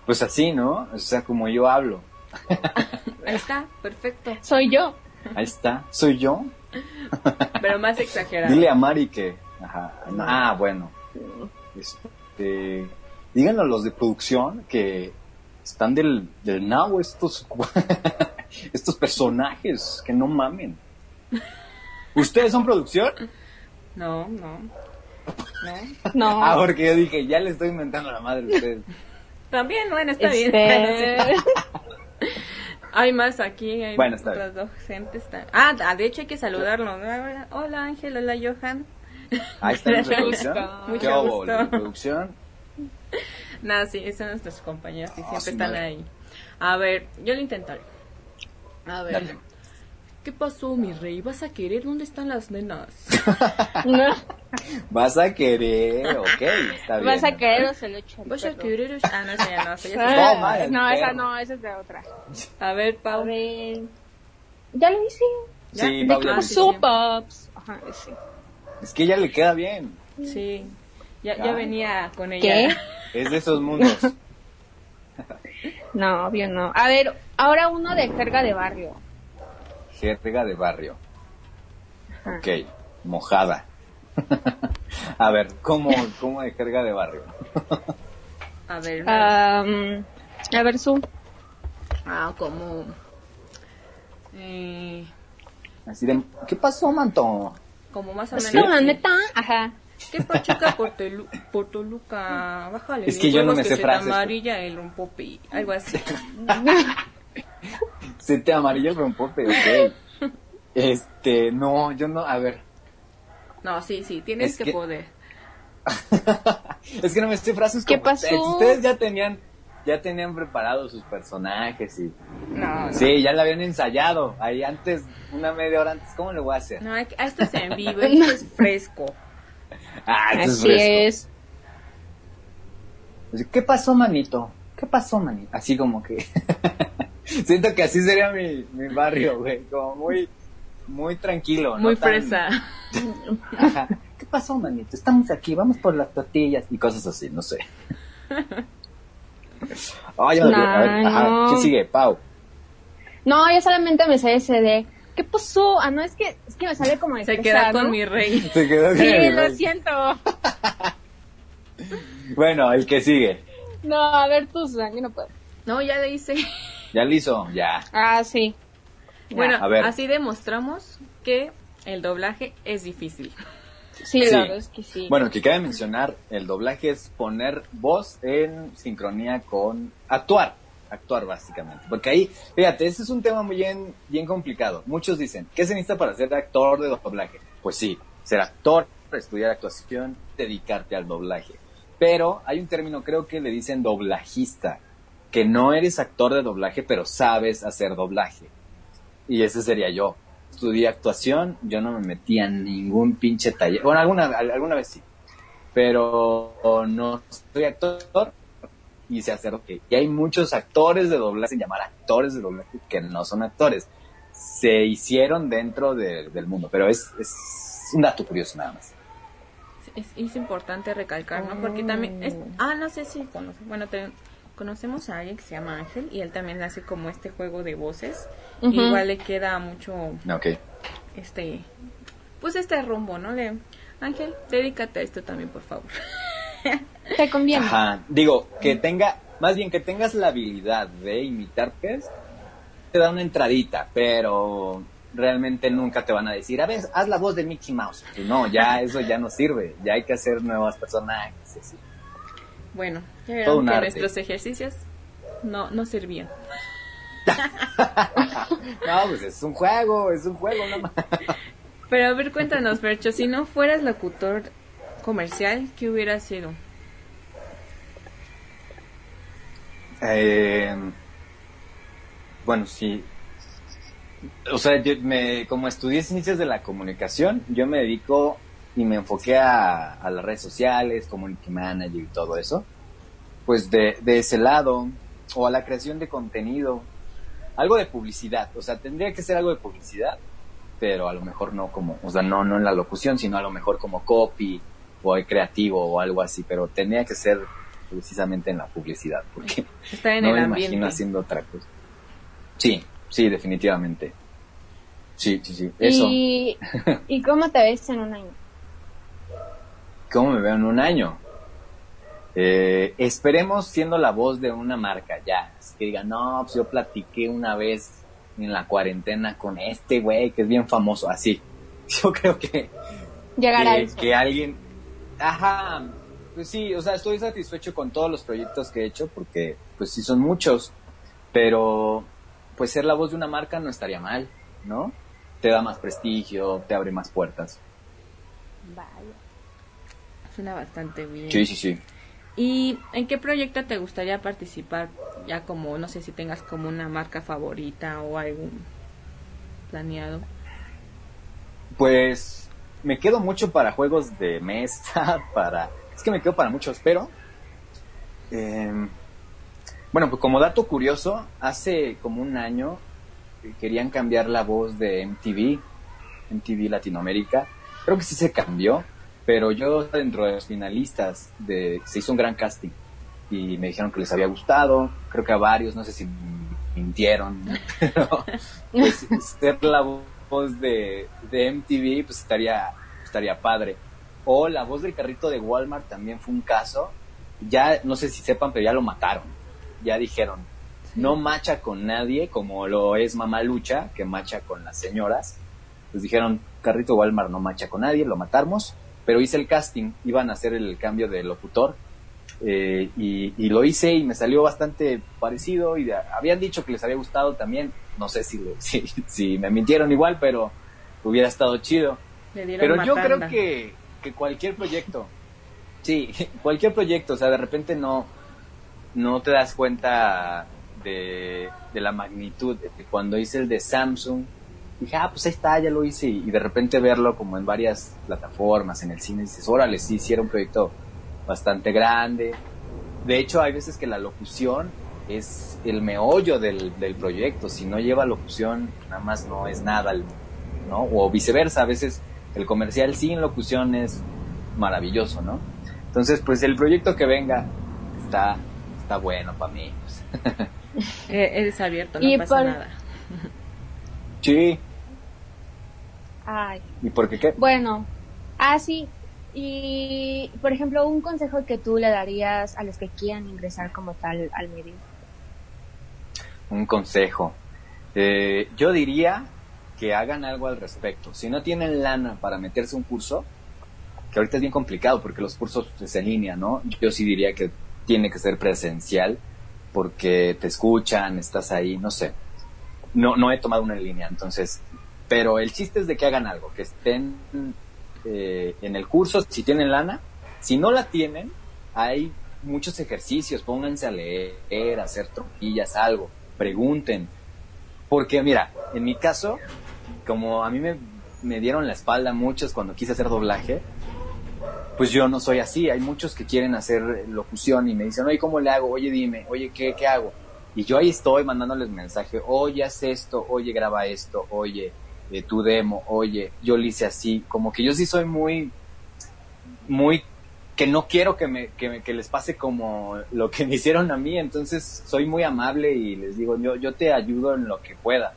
Pues así, ¿no? O sea, como yo hablo. (laughs) Ahí está, perfecto. Soy yo. Ahí está. ¿Soy yo? (laughs) Pero más exagerado. Dile a Mari que... Ajá. ah, bueno. Este... Díganlo a los de producción que están del, del now estos... (laughs) estos personajes que no mamen. ¿Ustedes son producción? No, no. No. No. Ah, porque yo dije, ya le estoy inventando la madre a ustedes. También, bueno, está Este, bien. Hay más aquí, hay Bueno, está otras dos gentes. está- Ah, de hecho hay que saludarlo. ¿no? Hola Ángel, hola Johan. Ahí está nuestra producción. (laughs) gusto. ¿Qué Mucho gusto. la producción? (laughs) Nada, sí, son nuestros compañeros y Ah, siempre sí, están madre. ahí. A ver, yo lo intentaré. A ver. Dale. ¿Qué pasó, mi rey? ¿Vas a querer? ¿Dónde están las nenas? (laughs) Vas a querer, ok, está bien. Vas a querer o se lo echo al ¿Vas a querer? Ah, no, esa ya no, esa ya se- Ah, Toma, el no, esa no, esa es de otra. A ver, A Pau. ver. Ya lo hice. ¿Ya? Sí, ¿De Pau, qué ya lo pasó? Pops. Ajá, sí. Es que ella le queda bien. Sí. Ya, ya Ya. venía con ella. ¿Qué? Es de esos mundos. (laughs) No, obvio no. A ver, ahora uno de jerga de barrio. Jerga de barrio. Ajá. Ok, mojada. (laughs) a ver, ¿cómo, cómo de jerga de barrio? (laughs) A ver, a ver, su. ah, como... Eh, Así de, ¿qué pasó, manto? como más o Pues menos... no, la neta. Ajá. ¿Qué pachuca por, Telu- por Toluca? Bájale. Es que yo no me sé se te frases. amarilla el rompope. Algo así. (laughs) Se te amarilla el rompope, ok. (laughs) Este, no, yo no, a ver. No, sí, sí, tienes Es que, que- poder. (laughs) es que no me sé frases ¿Qué como pasó? ustedes. Ustedes ya tenían, ya tenían preparados sus personajes y... No, no. Sí, ya la habían ensayado. Ahí antes, una media hora antes, ¿cómo lo voy a hacer? No, esto es en vivo, (laughs) esto es fresco. Ah, esto es Así fresco. es. ¿Qué pasó, manito? ¿Qué pasó, manito? Así como que... Siento que así sería mi, mi barrio, güey. Como muy, muy tranquilo. Muy no tan- fresa. Ajá. ¿Qué pasó, manito? Estamos aquí, vamos por las tortillas y cosas así, no sé. A ver, ajá, No. ¿qué sigue? Pau. No, yo solamente me sé ese de. ¿Qué pasó? Ah, no, es que, es que me sale como de Se queda con ¿no? mi rey. (laughs) Se quedó con Sí, lo rey. siento. Bueno, el que sigue. No, a ver tú, Susan, yo no puedo. No, ya le hice. ¿Ya lo hizo? Ya. Ah, sí. Bueno, a ver. así demostramos que el doblaje es difícil. Sí, Sí. la verdad es que sí. Bueno, que cabe mencionar, el doblaje es poner voz en sincronía con actuar. Actuar, básicamente. Porque ahí, fíjate, este es un tema muy bien, bien complicado. Muchos dicen, ¿qué se necesita para ser actor de doblaje? Pues sí, ser actor, estudiar actuación, dedicarte al doblaje. Pero hay un término, creo que le dicen doblajista, que no eres actor de doblaje, pero sabes hacer doblaje. Y ese sería yo. Estudié actuación, yo no me metí a ningún pinche taller. Bueno, alguna, al- alguna vez sí. Pero no soy actor y sé hacer que Y hay muchos actores de doblaje, se llamar actores de doblaje, que no son actores. Se hicieron dentro de- del mundo, pero es, es un dato curioso nada más. Es, es importante recalcar, ¿no? Porque también... es- ah, no sé si conoce. Bueno, te- conocemos a alguien que se llama Ángel y él también hace como este juego de voces. Igual le queda mucho Ok. este pues este rumbo, ¿no? Le, Ángel, dedícate a esto también, por favor. (laughs) Te conviene. Ajá. Digo, que tenga, más bien que tengas la habilidad de imitar pez, te da una entradita, pero realmente nunca te van a decir, a ver, haz la voz de Mickey Mouse. Y no, ya eso ya no sirve, ya hay que hacer nuevos personajes. así. Bueno, ya que arte. nuestros ejercicios no no servían. (laughs) No, pues es un juego, es un juego nomás. (laughs) Pero a ver, cuéntanos, Percho, si no fueras locutor comercial, ¿qué hubiera sido? Eh, bueno, sí. O sea, yo me, como estudié ciencias de la comunicación, yo me dedico y me enfoqué a, a las redes sociales, community manager y todo eso. Pues de, de ese lado, o a la creación de contenido, algo de publicidad. O sea, tendría que ser algo de publicidad, pero a lo mejor no como, o sea, no, no en la locución, sino a lo mejor como copy o creativo o algo así, pero tendría que ser precisamente en la publicidad, porque en no el me ambiente. imagino haciendo otra cosa. Sí, sí, definitivamente. Sí, sí, sí. Eso. ¿Y, (laughs) ¿Y cómo te ves en un año? ¿Cómo me veo en un año? Eh, esperemos siendo la voz de una marca ya. Que digan, no, pues yo platiqué una vez en la cuarentena con este güey que es bien famoso. Así. (laughs) Yo creo que, Llegar a que, eso. que alguien... Ajá. Pues sí, o sea, estoy satisfecho con todos los proyectos que he hecho porque, pues sí, son muchos. Pero, pues ser la voz de una marca no estaría mal, ¿no? Te da más prestigio, te abre más puertas. Vaya. Suena bastante bien. Sí, sí, sí. ¿Y en qué proyecto te gustaría participar? Ya como, no sé si tengas como una marca favorita o algún planeado? Pues me quedo mucho para juegos de mesa, (laughs) para... Es que me quedo para muchos, pero... Em, bueno, pues como dato curioso, hace como un año querían cambiar la voz de MTV, MTV Latinoamérica. Creo que sí se cambió, pero yo dentro de los finalistas de, se hizo un gran casting y me dijeron que les había gustado. Creo que a varios, no sé si mintieron, (laughs) pero pues, ser la voz de, de MTV pues estaría, estaría padre. O la voz del carrito de Walmart también fue un caso. Ya, no sé si sepan, pero ya lo mataron. Ya dijeron, no macha con nadie, como lo es Mamá Lucha, que macha con las señoras. Pues dijeron, Carrito Walmart no macha con nadie, lo matamos. Pero hice el casting, iban a hacer el cambio de locutor. Eh, y, lo hice y me salió bastante parecido y habían dicho que les había gustado también. No sé si, (laughs) si, si me mintieron igual, pero hubiera estado chido. Pero yo creo que, que cualquier proyecto, sí, (laughs) cualquier proyecto, o sea, de repente no, no te das cuenta de, la magnitud. Cuando hice el de Samsung, dije, ah, pues ahí está, ya lo hice. Y, de repente verlo como en varias plataformas, en el cine, dices, órale, sí, sí era un proyecto bastante grande. De hecho, hay veces que la locución es el meollo del, proyecto. Si no lleva locución, nada más no es nada, ¿no? O viceversa, a veces el comercial sin locución es maravilloso, ¿no? Entonces, pues el proyecto que venga está, está bueno para mí. (laughs) Eh, eres abierto, no pasa nada. Sí. Ay. ¿Y por qué qué? Bueno, así. Ah, y, por ejemplo, un consejo que tú le darías a los que quieran ingresar como tal al medio. Un consejo. Eh, yo diría que hagan algo al respecto. Si no tienen lana para meterse un curso, que ahorita es bien complicado porque los cursos es en línea, ¿no? Yo sí diría que tiene que ser presencial porque te escuchan, estás ahí, no sé. No, no he tomado una línea, entonces, pero el chiste es de que hagan algo, que estén eh, en el curso, si tienen lana, si no la tienen, hay muchos ejercicios, pónganse a leer, a hacer tropillas, algo, pregunten. Porque mira, en mi caso, como a mí me, dieron la espalda muchos cuando quise hacer doblaje, pues yo no soy así. Hay muchos que quieren hacer locución y me dicen, oye, ¿cómo le hago? Oye, dime, oye, ¿qué, qué hago? Y yo ahí estoy mandándoles mensaje, oye, haz esto, oye, graba esto, oye, eh, tu demo, oye, yo lo hice así. Como que yo sí soy muy, muy, que no quiero que, me, que, me, que les pase como lo que (laughs) me hicieron a mí, entonces soy muy amable y les digo, yo, yo te ayudo en lo que pueda.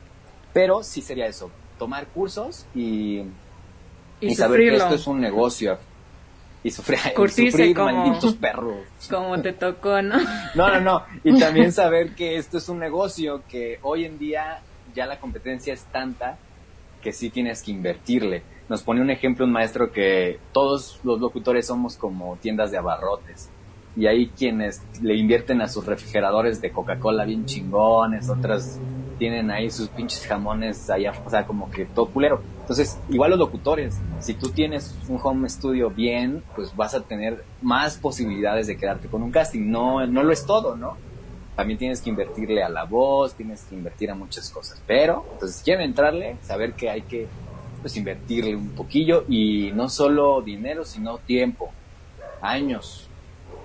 Pero sí sería eso, tomar cursos y, y, saber que esto es un negocio y sufrir, (laughs) sufrir como, malditos (laughs) perros. Como te tocó, ¿no? No, no, no. Y también saber que esto es un negocio que hoy en día ya la competencia es tanta que sí tienes que invertirle. Nos pone un ejemplo un maestro que todos los locutores somos como tiendas de abarrotes. Y hay quienes le invierten a sus refrigeradores de Coca-Cola bien chingones, otras tienen ahí sus pinches jamones allá, o sea, como que todo culero. Entonces, igual los locutores, si tú tienes un home studio bien, pues vas a tener más posibilidades de quedarte con un casting. No, no lo es todo, ¿no? También tienes que invertirle a la voz, tienes que invertir a muchas cosas. Pero, entonces, si quieren entrarle, saber que hay que, pues, invertirle un poquillo y no solo dinero, sino tiempo. Años.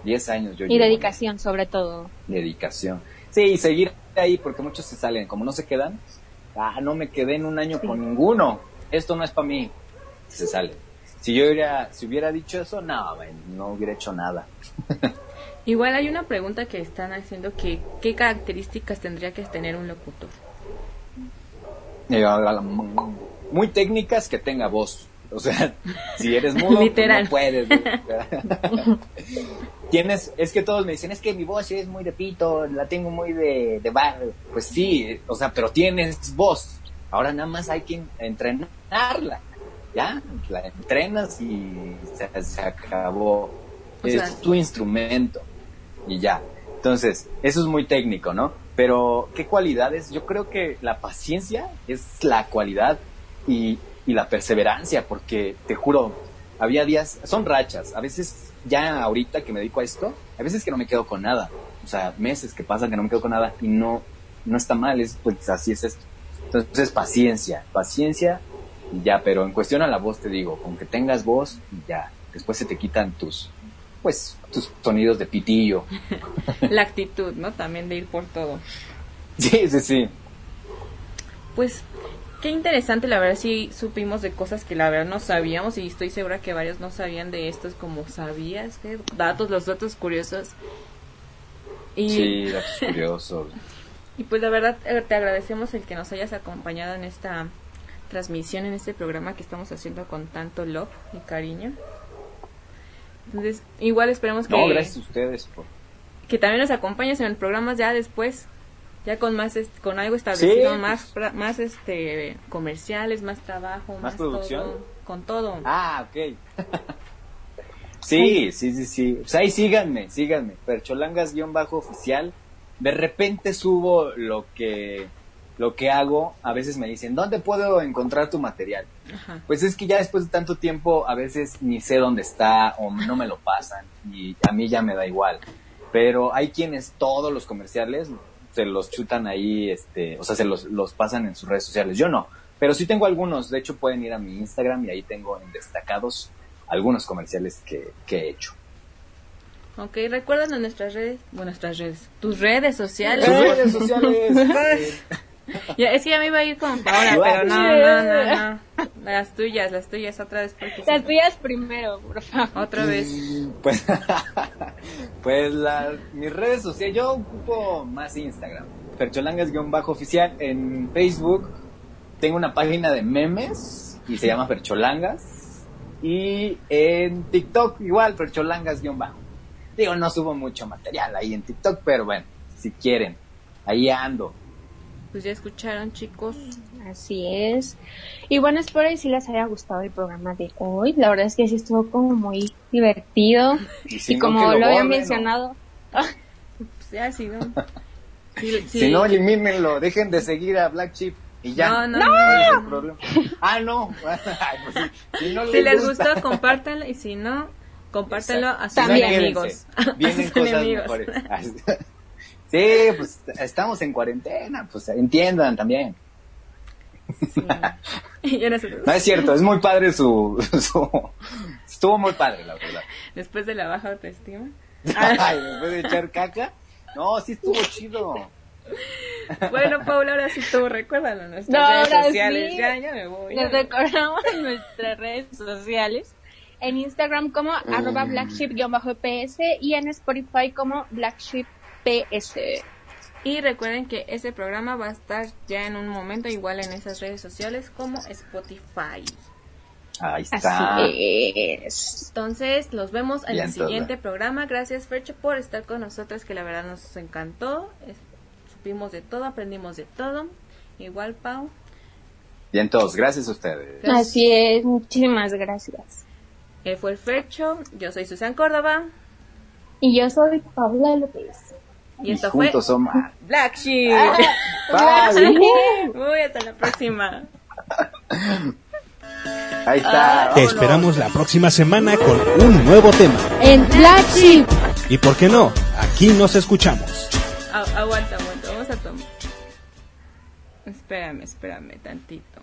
10 años yo Y dedicación, sobre todo. Dedicación. Sí, y seguir ahí porque muchos se salen, como no se quedan, ah, no me quedé en un año con ninguno, esto no es para mí, se sale. Si yo hubiera, si hubiera dicho eso, no, no hubiera hecho nada. (laughs) Igual hay una pregunta que están haciendo que ¿qué características tendría que tener un locutor? Eh, muy técnicas que tenga voz. O sea, (laughs) si eres mudo, pues no puedes. (laughs) Tienes, es que todos me dicen, es que mi voz es muy de pito, la tengo muy de, de bar. Pues sí, o sea, pero tienes voz. Ahora nada más hay que entrenarla. ¿Ya? La entrenas y se, acabó. es tu instrumento. Y ya. Entonces, eso es muy técnico, ¿no? Pero, ¿qué cualidades? Yo creo que la paciencia es la cualidad y y la perseverancia, porque te juro, había días, son rachas, a veces ya ahorita que me dedico a esto, a veces que no me quedo con nada, o sea, meses que pasan que no me quedo con nada y no, no está mal, es, pues así es esto. Entonces, paciencia, paciencia y ya, pero en cuestión a la voz te digo, con que tengas voz y ya, después se te quitan tus, pues, tus sonidos de pitillo. (laughs) La actitud, ¿no? También de ir por todo. Sí, sí, sí. Pues qué interesante, la verdad sí supimos de cosas que la verdad no sabíamos y estoy segura que varios no sabían de estos como sabías, ¿qué? datos, los datos curiosos. Y, sí, datos curiosos. (laughs) y pues la verdad eh, te agradecemos el que nos hayas acompañado en esta transmisión, en este programa que estamos haciendo con tanto love y cariño. Entonces, igual esperemos que... No, gracias a ustedes por... Que también nos acompañes en el programa ya después ya con más con algo establecido más más este comerciales más trabajo más, producción con todo. Ah ok. (laughs) Sí sí sí sí. Pues ahí síganme síganme. Percholangas guion bajo oficial. De repente subo lo que lo que hago a veces me dicen dónde puedo encontrar tu material pues es que ya después de tanto tiempo a veces ni sé dónde está o no me lo pasan y a mí ya me da igual pero hay quienes todos los comerciales se los chutan ahí, este, o sea, se los, los pasan en sus redes sociales. Yo no, pero sí tengo algunos. De hecho, pueden ir a mi Instagram y ahí tengo en destacados algunos comerciales que, que he hecho. Ok, recuerdan nuestras redes, bueno, nuestras redes, tus redes sociales. Tus redes sociales. (laughs) (laughs) ya, es que ya me iba a ir con Paola, pero no, no, no, no. Las tuyas, las tuyas, otra vez. Porque las tuyas primero, por favor. Otra vez. Pues, (laughs) pues la, mis redes sociales, yo ocupo más Instagram. Percholangas-oficial en Facebook. Tengo una página de memes y se llama Percholangas. Y en TikTok igual, Percholangas-bajo. Digo, no subo mucho material ahí en TikTok, pero bueno, si quieren, ahí ando pues ya escucharon chicos. Así es. Y bueno, espero que sí les haya gustado el programa de hoy. La verdad es que sí estuvo como muy divertido. Y, como lo, había mencionado. pues ya ha sido. Si no, (laughs) elimínenlo. Dejen de seguir a Black Sheep. Y ya. No, no, no. no. problema. Ah, no. (laughs) Pues si, les, gustó, compártanlo. Y si no, compártanlo a sus amigos. (laughs) Vienen cosas mejores. Sí, pues estamos en cuarentena, pues entiendan también. (laughs) no, es cierto, es muy padre su, Estuvo muy padre, la verdad. Después de la baja autoestima. (laughs) Ay, después de echar caca. No, sí estuvo chido. Bueno, Paula, ahora sí tú recuérdalo nuestras redes sociales. Ya, ya me voy. Les recordamos nuestras redes sociales. En Instagram como mm. arroba blackship-ps y en Spotify como blackship PS. Y recuerden que ese programa va a estar ya en un momento igual en esas redes sociales como Spotify. Ahí está. Entonces, los vemos en el siguiente programa. Gracias, Fercho, por estar con nosotros, que la verdad nos encantó. supimos de todo, aprendimos de todo. Igual, Pau. Bien, todos. Gracias a ustedes. Así es. Muchísimas gracias. Él fue el Fercho. Yo soy Susan Córdoba. Y yo soy Paula López. Y esto fue Black Sheep. Ah, (laughs) Uy, hasta la próxima. (laughs) Ahí está. Te esperamos la próxima semana con un nuevo tema. En Black Sheep. Y por qué no, aquí nos escuchamos. aguanta, aguanta, vamos a tomar. Espérame, espérame tantito.